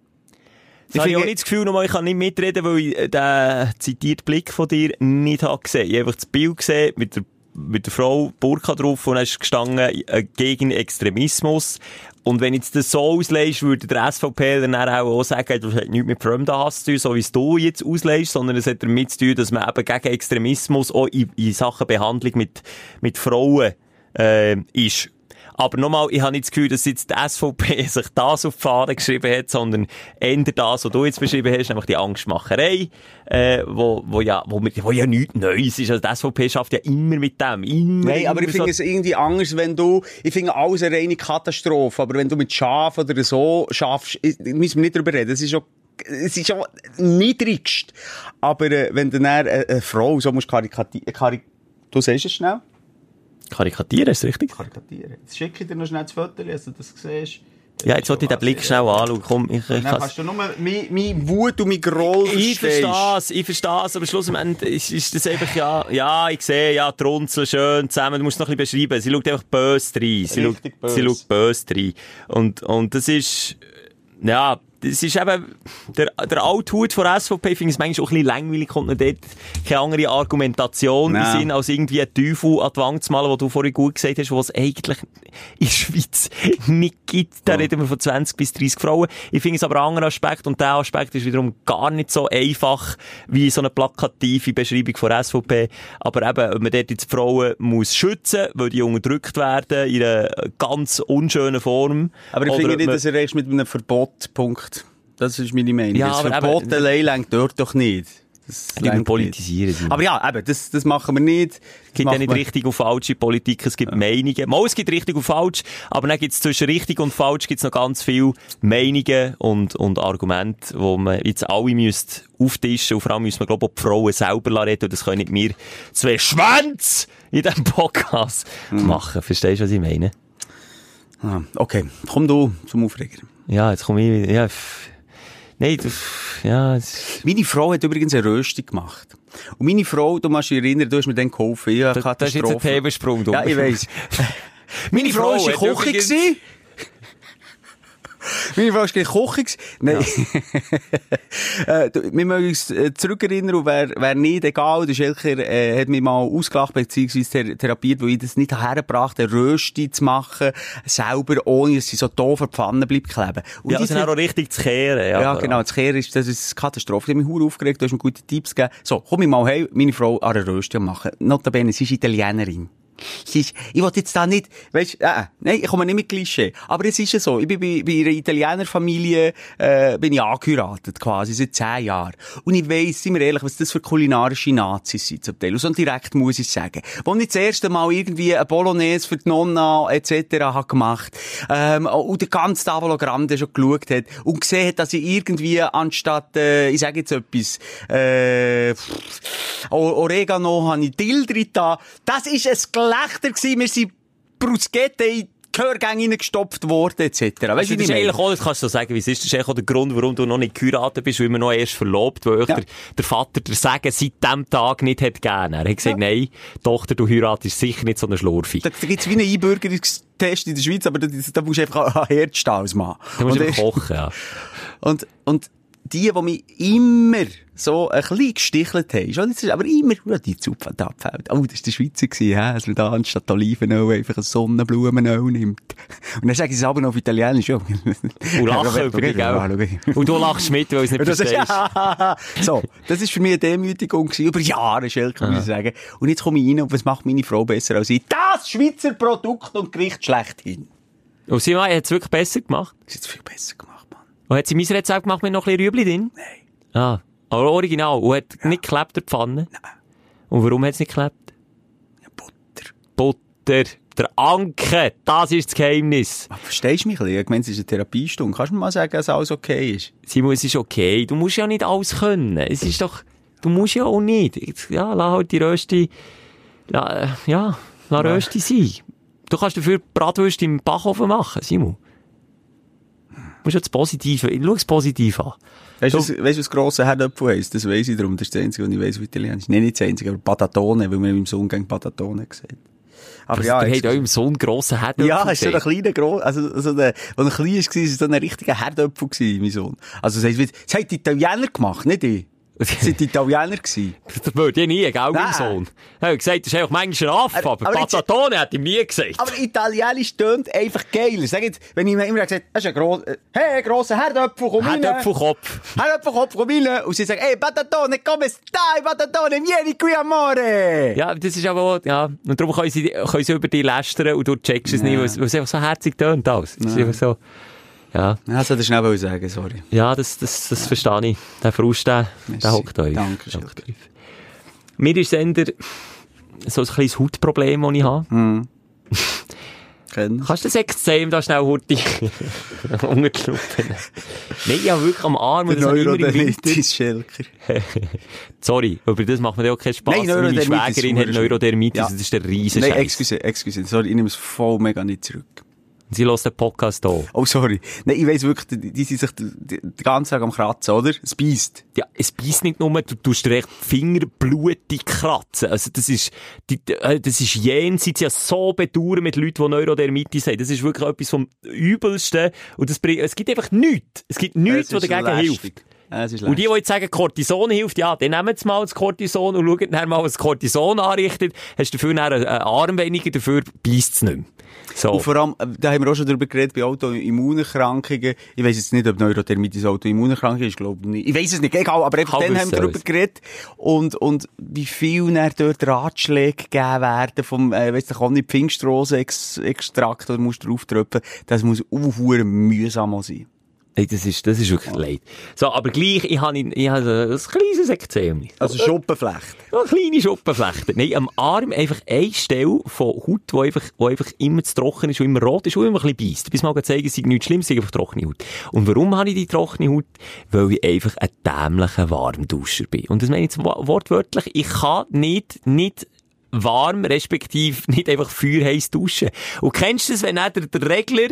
Ich habe auch nicht das Gefühl, nochmal, ich kann nicht mitreden, weil ich äh, den zitierten Blick von dir nicht habe gesehen. Ich habe einfach das Bild gesehen mit der, mit der Frau Burka drauf und ist gestanden, äh, gegen Extremismus. Und wenn jetzt das so auslegst, würde der SVP dann auch sagen, das hat nichts mit Fremdenhass zu tun, so wie es du jetzt auslegst, sondern es hat damit zu tun, dass man eben gegen Extremismus auch in, in Sachen Behandlung mit, mit Frauen, äh, ist. Aber nochmal, ich habe nicht das Gefühl, dass jetzt die SVP sich das auf die Fahne geschrieben hat, sondern eher das, was du jetzt beschrieben hast, nämlich die Angstmacherei, äh, wo, wo ja, wo, wo ja nichts Neues ist. Also die SVP schafft ja immer mit dem. Immer, Nein, aber ich immer finde so- es irgendwie anders, wenn du, ich finde alles eine reine Katastrophe, aber wenn du mit Schaf oder so schaffst, ist- müssen wir nicht drüber reden, das ist schon es ist schon niedrigst. Aber äh, wenn du dann eine, eine Frau so musst karikatieren, karik du siehst es schnell? Karikatieren, ist richtig? Karikatieren. Jetzt schicke ich dir noch schnell das Foto, dass du das siehst. Ja, jetzt wollte ich den Blick schnell anschauen. Komm, ich, ich Dann kann's- kannst du nur mein, mein Wut und mein Groll Ich verstehe es, ich verstehe es, aber schlussendlich ist, ist das einfach, ja, ja, ich sehe, ja, die Runzel schön zusammen, du musst es noch ein bisschen beschreiben. Sie schaut einfach böse rein. Sie Richtig schaut, böse. sie schaut böse rein. Und, und das ist, ja, das ist eben, der, der alte Hut von SVP, ich finde es manchmal auch ein bisschen langweilig, kommt dort keine andere Argumentation Nein. in Sinn, als irgendwie einen Teufel an die Wand zu malen, was du vorhin gut gesagt hast, was es eigentlich in der Schweiz nicht gibt. Da reden wir von 20 bis 30 Frauen. Ich finde es aber einen anderen Aspekt, und der Aspekt ist wiederum gar nicht so einfach, wie so eine plakative Beschreibung von SVP. Aber eben, ob man dort jetzt die Frauen muss schützen, weil die unterdrückt werden, in einer ganz unschönen Form. Aber ich finde nicht, dass er erst mit einem Verbot, Punkt. Das ist meine Meinung. Ja, das aber Verbot eben- allein lenkt dort doch nicht. Das Wir politisieren nicht. Aber ja, eben, das, das machen wir nicht. Das Es gibt ja nicht richtig und falsche Politik, es gibt Meinungen. Mal, es gibt richtig und falsch, aber dann gibt es zwischen richtig und falsch gibt's noch ganz viele Meinungen und, und Argumente, wo man jetzt alle müsst auftischen und vor allem müssen wir, glaube ich, die Frauen selber reden und das können nicht wir zwei Schwänze in diesem Podcast Mhm. machen. Verstehst du, was ich meine? Ah, okay, komm du zum Aufreger. Ja, jetzt komme ich wieder, ja. Nein, du, ja, Meine Frau hat übrigens eine Röstung gemacht. Und meine Frau, du musst dich erinnern, du hast mir dann geholfen. Ja, das, das ist jetzt ein. Themensprung. du. Ja, ich weiss. Meine Frau war in Küche. Meine in der Küche. gewesen. Nein. äh, du, wir mögen uns äh, zurückerinnern und wer, wer nicht, egal, der Schelker äh, hat mich mal ausgelacht bzw. Thera therapiert, weil ich das nicht hergebracht habe, eine Rösti zu machen, selber, ohne dass sie so doof an die Pfanne bleibt kleben. Und Ja, die also dann auch richtig zu kehren. Ja, ja, genau. Das Kehr ist, das ist eine Katastrophe. Ich habe mich hure aufgeregt, du hast mir gute Tipps gegeben. So, komm ich mal heim, meine Frau an einer Rösti machen. Notabene, sie ist Italienerin. Ich will jetzt da nicht, weißt, äh, nein, ich komme nicht mit Klischee. Aber es ist ja so, ich bin bei, bei einer Italienerfamilie, äh, bin ich angeheiratet, quasi, seit zehn Jahren. Und ich weiss, sind wir ehrlich, was das für kulinarische Nazis sind, zum Teil. Und so direkt muss ich sagen. Wo ich das erste Mal irgendwie eine Bolognese für die Nonna, etc. habe gemacht, ähm, und der ganze Tavolo Grande schon geschaut hat und gesehen hat, dass ich irgendwie anstatt, äh, ich sage jetzt etwas, äh, Oregano habe ich Dill drin da. Das ist ein Gelächter gewesen. Wir sind Bruschetta in die Gehörgänge reingestopft worden, etc. Weißt Also, du, das wie ist ich eigentlich auch, das kannst du so sagen, wie es ist. Das ist eigentlich auch der Grund, warum du noch nicht geheiratet bist, weil man noch erst verlobt, weil euch Ja. der, der Vater der Sagen seit dem Tag nicht hat gegeben. Er hat gesagt, nein, Tochter, du heiratest sicher nicht so eine Schlurfi. Da, da gibt's wie einen Einbürgerungstest in der Schweiz, aber da, da musst du einfach an als Mann. Du musst ich- kochen, ja. Und, und die, die mich immer so ein bisschen gestichelt haben, schon, das ist aber immer, ja, die Zupfen da abfällt. Oh, das war der Schweizer gewesen, hä? dass man da anstatt Olivenöl einfach ein Sonnenblumenöl nimmt. Und dann sagen sie es aber noch auf Italienisch, ja. Und lachen dich, gell? Und du lachst mit, weil es nicht verstehst. so, das ist für mich eine Demütigung gewesen, über Jahre, Schelke, muss ich sagen. Und jetzt komme ich rein und was macht meine Frau besser als ich? Das Schweizer Produkt und Gericht schlechthin. Und Simon hat es wirklich besser gemacht. Das ist jetzt viel besser gemacht. Und hat sie mein Rezept gemacht mit noch ein bisschen Rüebli drin? Nein. Ah, aber original. Und hat nicht geklebt, der Pfanne? Nein. Und warum hat es nicht geklebt? Ja, Butter. Butter. Der Anke. Das ist das Geheimnis. Aber Verstehst du mich ein bisschen? Ich meine, es ist eine Therapiestunde. Kannst du mir mal sagen, dass alles okay ist? Simon, es ist okay. Du musst ja nicht alles können. Es ist doch, du musst ja auch nicht. Ja, lass halt die Rösti, ja, lass Rösti sein. Du kannst dafür Bratwürste im Backofen machen, Simon. Musst ja das Positive, schau das Positiv an. Weißt du, was, weißt, du, was grosse Herdöpfel heisst? Das weiss ich darum. Das ist das Einzige, was ich weiss auf Italienisch. Nein, nicht das Einzige, aber Patatone, weil man im Sohn gegen Patatone sieht. Aber Also, ja, der jetzt- hat eurem Sohn grossen Herdöpfel Ja, ist so ein kleiner, gro also, so der, wo er klein war, war so ein richtiger Herdöpfel mein Sohn. Also, das heisst, das haben die Italiener gemacht, nicht ich. Sind die Italiener gewesen. Das würde ich nie, gell, mein. Sohn. Er hat gesagt, das ist einfach manchmal ein Affe, Aber- aber, Patatone hat ihm nie gesagt. Aber Italienisch tönt einfach geil. Sag jetzt, wenn ich mir immer gesagt das ist ein gross, äh, hey, grosser Herdöpfel, komm rein. Herdöpfelkopf. Herdöpfelkopf, komm rein. Und sie sagen, hey, Patatone, come stai, Patatone, vieni qui, amore. Ja, das ist aber auch, ja. Und darum können sie, können sie über dich lästern und du checkst es nicht, weil es, einfach so herzig tönt alles. Es ist einfach so, ja. Ja, das schnell wollte ich sagen, sorry. Ja, das, das, das verstehe ich. Der Frust, der, Merci. der hockt euch. Danke, Der Schilker. hockt euch. Mir ist Sender so ein kleines Hautproblem, das ich habe. Kennen. Kannst du das Extrem da schnell hurtig unter die Lupe nehmen? Nein, wirklich am Arm Winter. Neurodermitis, Schelker. Sorry, über das macht mir ja auch keinen Spass. Nein, Meine Schwägerin hat. Neurodermitis, Ja. das ist der riesen Nein, excuse, excuse. Sorry, ich nehme es voll mega nicht zurück. Sie hört den Podcast auch. Oh, sorry. Nein, ich weiss wirklich, die, die sind sich den, ganzen Tag am Kratzen, oder? Es beißt. Ja, es beißt nicht nur, du tust dir echt die Finger blutig kratzen. Also das ist, die, äh, das ist jenseits ja so bedauern mit Leuten, die Neurodermitis haben. Das ist wirklich etwas vom Übelsten. Und das bringt, es gibt einfach nichts. Es gibt nichts, was dagegen lästig. hilft. Es ist Und die, die jetzt sagen, Cortison hilft, ja, dann nehmen Sie mal das Cortison und schauen dann mal, was Cortison anrichtet. Hast du dafür einen Arm weniger, dafür beißt es nicht mehr. So. Und vor allem, äh, da haben wir auch schon darüber geredet, bei Autoimmunerkrankungen. Ich weiss jetzt nicht, ob Neurodermitis Autoimmunerkrankung ist, glaube ich nicht. Ich weiss es nicht, egal, aber Kann dann haben wir darüber geredet. Und, und wie viel dann dort Ratschläge gegeben werden vom, äh, weiss ich auch nicht, Pfingstrose-Extrakt, oder musst du drauf tröpfeln. Das muss unhuere mühsam auch sein. Hey, das ist, das ist wirklich leid. So, aber gleich, ich habe, ich habe ein kleines Ekzem. Also Schuppenflecht. Eine kleine Schuppenflechte. Nein, am Arm einfach eine Stelle von Haut, die einfach, die einfach immer zu trocken ist und immer rot ist und immer ein bisschen beißt. Bis mal zeigen, es sei nichts Schlimmes, es sei einfach trockene Haut. Und warum habe ich die trockene Haut? Weil ich einfach ein dämlicher Warmduscher bin. Und das meine ich jetzt wo- wortwörtlich. Ich kann nicht, nicht warm, respektive nicht einfach feuerheiß duschen. Und kennst du das, wenn auch der, der Regler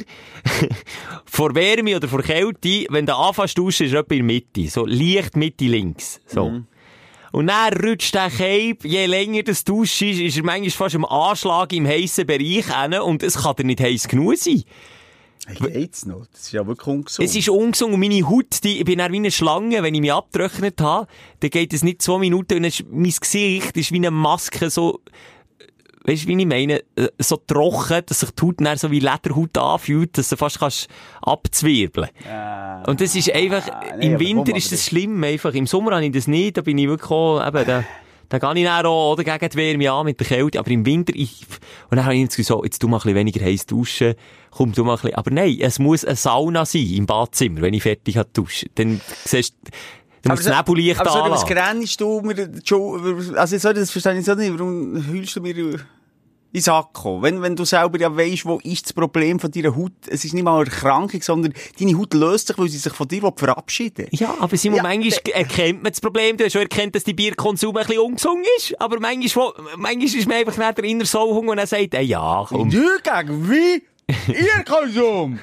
vor Wärme oder vor Kälte, wenn du anfängst duschen, ist etwa in der Mitte. So leicht Mitte links. So. Und dann rutscht der Cape, je länger das Dusch ist, ist er manchmal fast am Anschlag im heissen Bereich hin und es kann dir nicht heiß genug sein. Hey, geht's noch? Das ist ja wirklich ungesund. Es ist ungesund und meine Haut, die, ich bin dann wie eine Schlange, wenn ich mich abgetrocknet habe, dann geht es nicht zwei Minuten und dann ist mein Gesicht ist wie eine Maske so, weißt du, wie ich meine, äh, so trocken, dass sich die Haut dann so wie Lederhaut anfühlt, dass du fast kannst abzwirbeln. Und das ist einfach, nee, im Winter komm, ist das schlimm, einfach. Im Sommer habe ich das nicht, da bin ich wirklich auch, eben, da, da gehe ich dann auch, oder, gegen die Wärme an mit der Kälte, aber im Winter, ich, und dann habe ich gesagt, so, jetzt tu mal ein bisschen weniger heiß duschen, komm, du mal ein bisschen, aber nein, es muss eine Sauna sein im Badzimmer, wenn ich fertig habe duschen. Dann siehst du, musst das Nebellicht aber sorry, was grennst du mir, also sorry, das verstehe ich so nicht, warum heulst du mir in Sakko? Wenn, wenn du selber ja weisst, wo ist das Problem von deiner Haut, es ist nicht mal eine Erkrankung, sondern deine Haut löst sich, weil sie sich von dir verabschieden Ja, aber Simon, Ja, manchmal erkennt man das Problem. Du hast schon erkannt, dass die Bierkonsum ein bisschen ungesund ist. Aber manchmal, manchmal ist man einfach nicht der innere Sauhunger und er sagt, ey, ja, komm. Gegen wie? Ihr Konsum!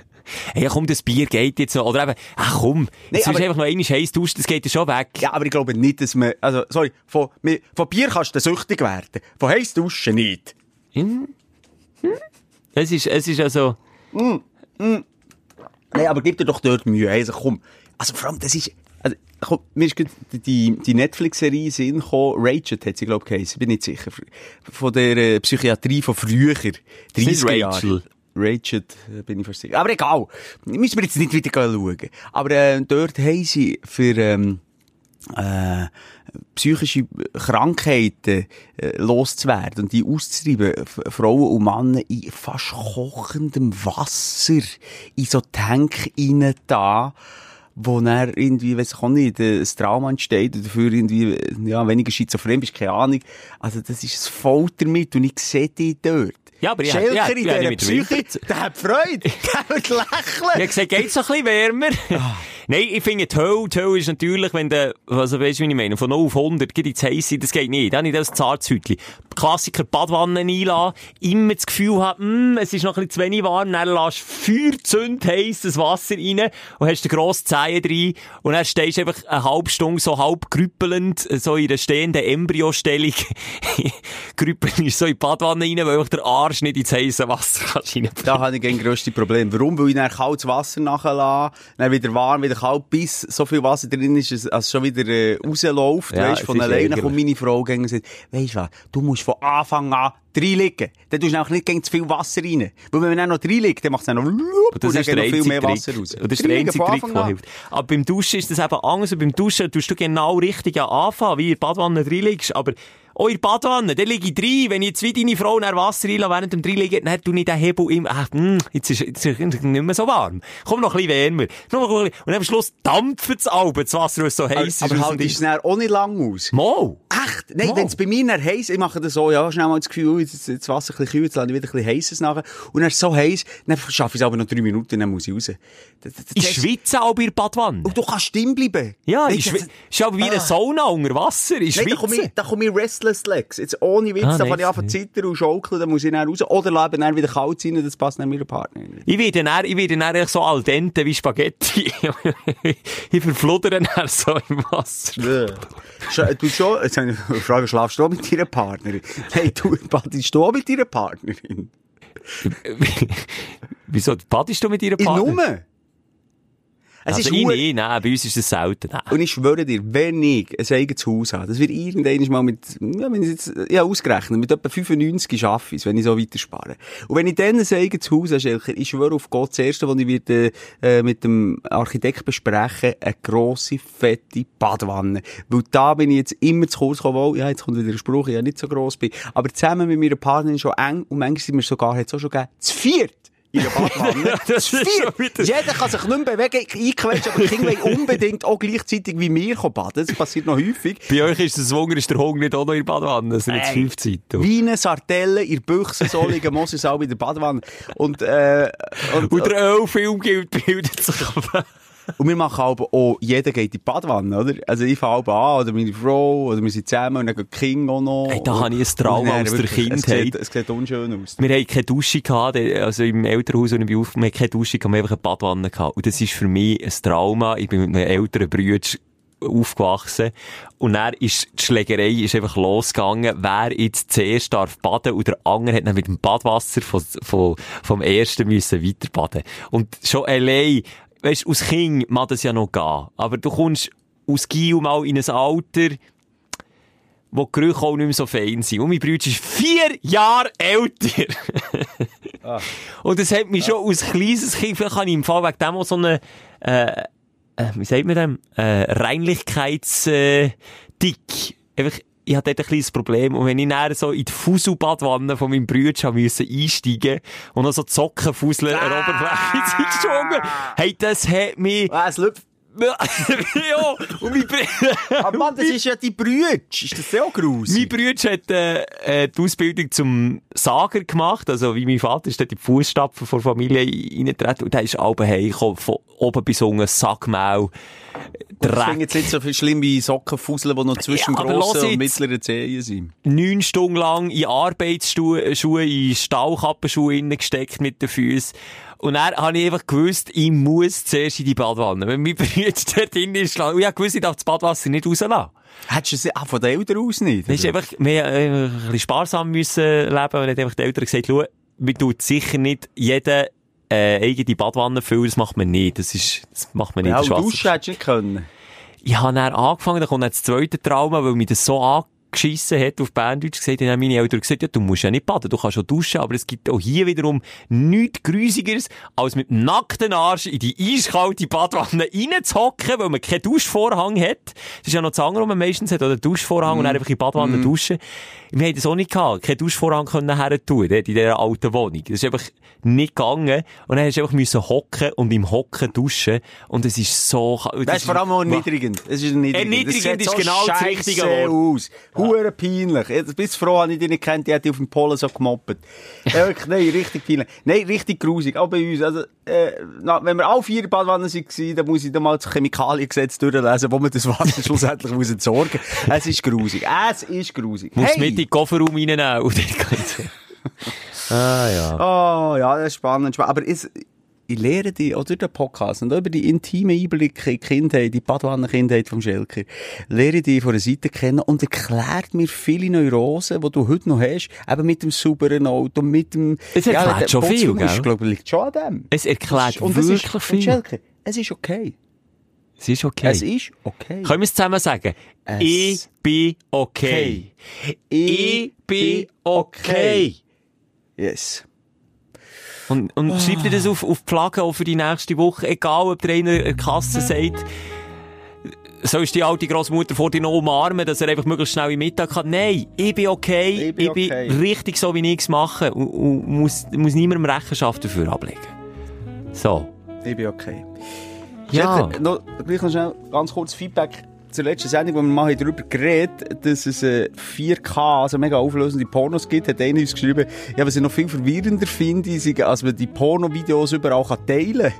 Hey, komm, das Bier geht jetzt noch. Oder eben, ach komm, jetzt ist aber- einfach noch einmal heiß duschen, das geht ja schon weg. Ja, aber ich glaube nicht, dass man, also, sorry, von, von Bier kannst du süchtig werden. Von heiß duschen nicht. Hm? Hm? Es ist, es ist also, Nein, aber gib dir doch dort Mühe. Also komm. Also vor allem, das ist... Also, komm, mir ist die, die Netflix-Serie Sinn gekommen. Rachel hat sie, glaube ich, geheißen. Bin nicht sicher. Von der äh, Psychiatrie von früher. 30er Jahre. Rachel. Rachel, äh, bin ich versichert. Aber egal. Müssen wir jetzt nicht wieder schauen. Aber äh, dort haben sie für... Ähm, äh, psychische Krankheiten äh, loszuwerden und die auszutreiben, F- Frauen und Männer in fast kochendem Wasser in so Tank rein da, wo dann irgendwie, weiss ich auch nicht, äh, ein Trauma entsteht und dafür irgendwie, äh, ja, weniger schizophren bist, keine Ahnung. Also das ist ein Folter mit und ich sehe dich dort. Ja, aber ich- Schelker ja, in dieser Psyche, der hat Freude, der wird lächeln. ich habe gesagt, geht's noch ein bisschen wärmer? Nein, ich finde, die Hölle, die Hölle ist natürlich, wenn du, also weißt du, wie ich meine, von 0 auf 100 geht ins Heisse, das geht nicht. Dann nicht das Zarzhütli. Klassiker Badwanne einlassen, immer das Gefühl haben, mm, es ist noch ein bisschen zu wenig warm, dann lässt Feuerzünd heisses Wasser rein und hast den grossen Zehen drin und dann stehst du einfach eine halbe Stunde so halb grüppelnd, so in einer stehenden Embryostellung, grüppelnd so in die Badwanne rein, weil einfach der Arsch nicht ins heisse Wasser reinbringen. Da habe ich ein grösstes Problem. Warum? Weil ich dann kaltes Wasser nachlasse, dann wieder warm, wieder kalt, bis so viel Wasser drin ist, dass es schon wieder äh, rausläuft, Ja, weisst, es von alleine. Dann kommt meine Frau gegen und sagt, weisst du was, du musst von Anfang an reinlegen. Dann tust du auch nicht gegen zu viel Wasser rein. Weil wenn man dann noch reinlegt, dann macht es dann noch Und das dann ist der noch viel mehr Trick. Wasser raus. Und das ist der einzige Trick, der hilft. Aber beim Duschen ist das eben anders. Und beim Duschen tust du genau richtig anfangen, wie in der Badwanne reinliegst. Aber auch in der Badwanne, dann liege ich drin. Wenn ich jetzt wie deine Frau nach Wasser reinlasse, während dem reinliegen, dann tu nicht den Hebel im, ach, hm, jetzt ist, jetzt ist es nicht mehr so warm. Komm noch ein bisschen wärmer. Noch ein bisschen. Und am Schluss dampft es Alben, das Wasser, weil es so heiß ist. Aber halt ist es dann auch nicht lang aus. Mal. Echt? Nein, wenn es bei mir dann heiß ich mache das so, ja, schnell mal das Gefühl, oh, jetzt, jetzt das Wasser ein bisschen kühl, jetzt lade ich wieder ein bisschen heißes nachher. Und dann ist es so heiß, dann schaffe ich es aber noch drei Minuten, dann muss ich raus. Ich schwitze auch bei der Badwanne. Und du kannst stehen bleiben. Ja, ich schwitze. ist aber wie eine Ah. Sauna unter Wasser. Ich Nein, da komme ich, schwitze. Ich Breathless Legs. Jetzt ohne Witz, Ah, da nein, kann ich einfach nee. zittern und schaukeln, dann muss ich dann raus. Oder lasse dann wieder kalt sein, das passt dann meiner Partnerin nicht. Ich werde dann, ich werde dann so al dente wie Spaghetti. ich verfluddere dann so im Wasser. Sch- Du schon, jetzt habe ich eine Frage, schlafst du auch mit deiner Partnerin? Hey, du, badest du auch mit deiner Partnerin? Wieso, badest du mit deiner In Partnerin? Nummer? Es Also ist ich nicht, nein, bei uns ist es selten. Nein. Und ich schwöre dir, wenn ich ein eigenes Haus habe, das wird irgendwann mal mit, ja, wenn ich jetzt, ja, ausgerechnet, mit etwa 95 schaffe ich es, wenn ich so weiter spare. Und wenn ich dann ein eigenes Haus habe, ich schwöre auf Gott, das erste, was ich werde, äh, mit dem Architekt besprechen, eine grosse, fette Badwanne. Weil da bin ich jetzt immer zu kurz gekommen, weil, ja, jetzt kommt wieder ein Spruch, ich ja nicht so gross bin. Aber zusammen mit meiner Partnerin schon eng, und manchmal sind wir sogar, hat es auch schon gegeben, zu viert. Der Badwanne. Das Zu ist schon wieder- Jeder kann sich nicht mehr bewegen, einquetschen, aber die Kinder wollen unbedingt auch gleichzeitig wie kommen baden. Das passiert noch häufig. Bei euch ist es Wunder, ist der Hunger nicht auch noch in der Badwanne. Das sind jetzt fünf Zeiten. Wie eine Sartelle in der Büchse, so liegen Moses auch in der Badwanne. Und, äh, und, Und der Ölfilm gilt- bildet sich ab. Und wir machen aber auch, jeder geht in die Badwanne, oder? Also ich fange aber an, oder meine Frau, oder wir sind zusammen, und dann geht Kinder auch noch. Ey, da habe ich ein Trauma aus der wirklich, Es Kindheit. sieht, es sieht unschön aus. Wir hatten keine Dusche gehabt, also im Elternhaus, wo ich bin auf, wir hatten keine Dusche gehabt, wir hatten einfach eine Badwanne gehabt. Und das ist für mich ein Trauma. Ich bin mit einem älteren Bruder aufgewachsen. Und dann ist die Schlägerei ist einfach losgegangen, wer jetzt zuerst darf baden und der andere hat dann mit dem Badwasser von, von, vom ersten müssen weiter baden. Und schon allein, weisst, aus Kind mag das ja noch gehen. Aber du kommst aus Gil mal in ein Alter, wo die Gerüche auch nicht mehr so fein sind. Und mein Bruder ist vier Jahre älter. Und das hat mich schon als kleines Kind, vielleicht habe ich im Fall wegen dem auch so eine, äh, äh, wie sagt man dem, äh, Reinlichkeits, äh, Dick. Einfach, ich hatte dort ein kleines Problem. Und wenn ich dann so in die Fuselbadwanne von meinem Bruder müssen einsteigen und noch so Zockenfuseln an der Oberfläche geschwungen, hey, das hat mich, Ah, es läuft. ja, und mein Bruder, Aber Mann, das ist ja die Brütsch. Ist das sehr Mein grusig? Bruder hat äh, äh, die Ausbildung zum Sager gemacht, also wie mein Vater ist dort in die Fußstapfen der Familie reingetreten und der ist alle heimgekommen, von oben bis unten, Sackmaul, Dreck. jetzt nicht so viel schlimm wie Sockenfusseln, die noch zwischen Ja, grossen und mittleren Zehen sind. Neun Stunden lang in Arbeitsschuhe, in Stahlkappenschuhe gesteckt mit den Füßen. Und dann habe ich einfach gewusst, ich muss zuerst in die Badwanne. Wenn mein Bruder dort drin ist, und ich gewusst, ich darf das Badwasser nicht rauslassen. Hättest du es ah, von den Eltern aus nicht? Das ist einfach, wir äh, ein bisschen sparsam müssen leben und hat einfach die Eltern gesagt, schau, wir tut sicher nicht jeden, äh, eigene Badwanne füllen, das macht man nicht. Das ist, das macht man nicht. ja, Das duschen hättest du nicht können. ich habe dann angefangen, dann kommt dann das zweite Trauma, weil mich das so angeschissen hat, auf Berndeutsch gesagt, dann haben meine Eltern gesagt, ja, du musst ja nicht baden, du kannst schon duschen, aber es gibt auch hier wiederum nichts Grusigeres, als mit dem nackten Arsch in die eiskalte Badwanne reinzuhocken, weil man keinen Duschvorhang hat. Das ist ja noch das andere, was man meistens hat, oder einen Duschvorhang und dann einfach in die Badwanne duschen. Wir haben das auch nicht gehabt, keinen Duschvorhang können her tun, in dieser alten Wohnung. Das ist einfach nicht gegangen und dann hast du einfach müssen hocken und im Hocken duschen und es ist so... Das ist vor allem auch erniedrigend. Es ist erniedrigend. Erniedrigend Das ist sieht genau das richtige Wort. aus. Hure peinlich. Jetzt bist froh, habe ich dich nicht kennt, die hat auf dem Polen so gemobbt. Ja, wirklich, nein, richtig peinlich. Nein, richtig grusig. Auch bei uns. Also, äh, na, wenn wir alle vier Badwannen waren, dann muss ich dann mal das Chemikaliengesetz durchlesen, wo man das Wasser schlussendlich muss entsorgen muss. Es ist grusig. Es ist grusig. Musst Hey! mit in den Kofferraum reinnehmen Ah, ja. Oh, ja, das ist spannend. Aber es, ich lehre dich, auch durch den Podcast und auch über die intime Einblicke in die Kindheit, die Badwannenkindheit vom Schelker, lehre ich dich von der Seite kennen und erklärt mir viele Neurosen, die du heute noch hast, eben mit dem sauberen Auto, mit dem... Es erklärt der schon viel, Putzraum ist, gell? glaube ich, liegt schon an dem. Es erklärt Und es wirklich ist, viel. Und Schelker, es ist okay. Es ist okay. Es ist okay. Können wir es zusammen sagen? Es- Ich bin okay. Ich bin okay. Yes. Und, und schreib dir das auf, auf die Flagge auch für die nächste Woche. Egal, ob der eine Kasse sagt, sollst die alte Großmutter vor dir noch umarmen, dass er einfach möglichst schnell im Mittag hat. Nein, ich bin okay. Ich bin okay. richtig so, wie ich es mache. Und, und muss, muss niemandem Rechenschaft dafür ablegen. So. Ich bin okay. Ja. Noch, gleich noch schnell ganz kurz Feedback zur letzten Sendung, wo wir mal darüber geredet dass es äh, 4K, also mega auflösende Pornos gibt, hat einer uns geschrieben, ja, was ich noch viel verwirrender finde, ist, als man die Porno-Videos überall kann teilen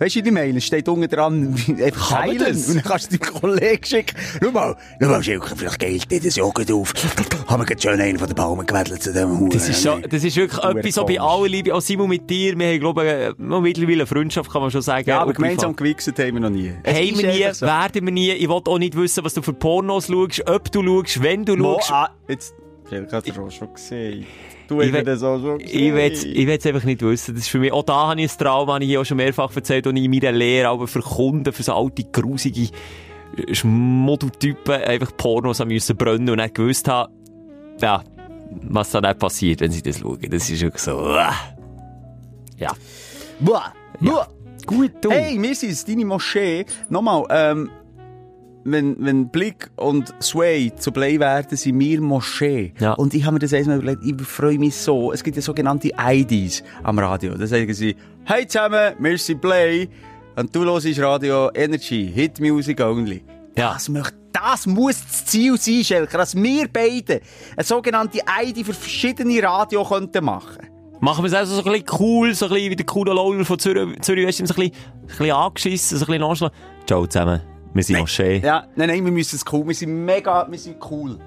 Weißt du, wie ich meine? Steht unten dran, einfach das? Und dann kannst du deinem Kollegen schicken. Schau mal, schau mal, Schilker, vielleicht geht dir das ja gut auf. Haben wir schön einen von den Baumen gewedelt zu dem Huren. Das ist, schon, das ist wirklich Huren etwas so bei allen Liebe, auch Simon mit dir. Wir haben, glaube ich, äh, mittlerweile eine Freundschaft, kann man schon sagen. Ja, aber gemeinsam gewichst haben wir noch nie. Es Haben wir nie, so. werden wir nie. Ich will auch nicht wissen, was du für Pornos schaust, ob du schaust, wenn du Mo, schaust. ah, jetzt, Schilker hat er auch schon gesehen. Du Ich hast will- das auch schon Ich will gesehen. ich will's einfach nicht wissen. Das ist für mich, auch da habe ich ein Trauma, habe ich hier auch schon mehrfach erzählt, und ich in meiner Lehre aber für Kunden, für so alte, grusige äh, Schmuddeltypen einfach Pornos haben müssen brennen und nicht gewusst haben, ja, was dann nicht passiert, wenn sie das schauen. Das ist wirklich so, ah. ja. Boah, boah. Gut, du. Hey, wir sind es, deine Moschee. Nochmal, ähm, wenn, wenn Blick und Sway zu Play werden, sind wir Moschee. Ja. Und ich habe mir das einmal überlegt, ich freue mich so. Es gibt ja sogenannte IDs am Radio. Da sagen sie, hey zusammen, wir sind Play. Und du hörst Radio Energy, Hit Music Only. Ja. Das, möcht, das muss das Ziel sein, Schelker, dass wir beide eine sogenannte ID für verschiedene Radio könnten machen. Machen wir es also so ein bisschen cool, so ein bisschen wie der coole Lowler von Zürich, Zürich West, so ein bisschen, ein bisschen angeschissen, so ein bisschen nonchalant. Ciao zusammen. Wir sind Moschee. Ja, nein, nein, wir müssen es cool. Wir sind mega, wir sind cool.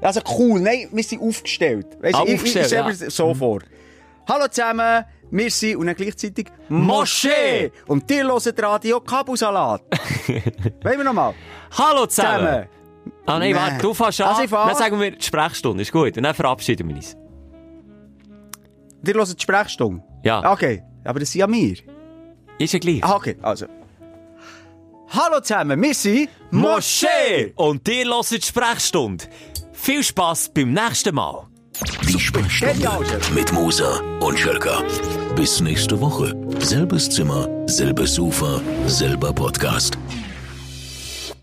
Also cool, nein, wir sind aufgestellt. Weißt, Ah, ich, aufgestellt, ich, ich stelle ja. so vor. Hallo zusammen, wir sind und dann gleichzeitig Moschee. Und ihr hört Radio Kabusalat. Wollen wir nochmal? Hallo zusammen. Zusammen. Ah nein, Nein. warte, du fährst an. Also ich fahr. Dann sagen wir, die Sprechstunde ist gut. Und dann verabschieden wir uns. Ihr hört die Sprechstunde? Ja. Okay, aber das sind ja wir. Ist ja gleich. Ah, okay, also. Hallo zusammen, wir sind Moschee! Und dir hört die Sprechstunde. Viel Spass beim nächsten Mal. Die Sprechstunde mit Musa und Schelka. Bis nächste Woche. Selbes Zimmer, selbes Sofa, selber Podcast.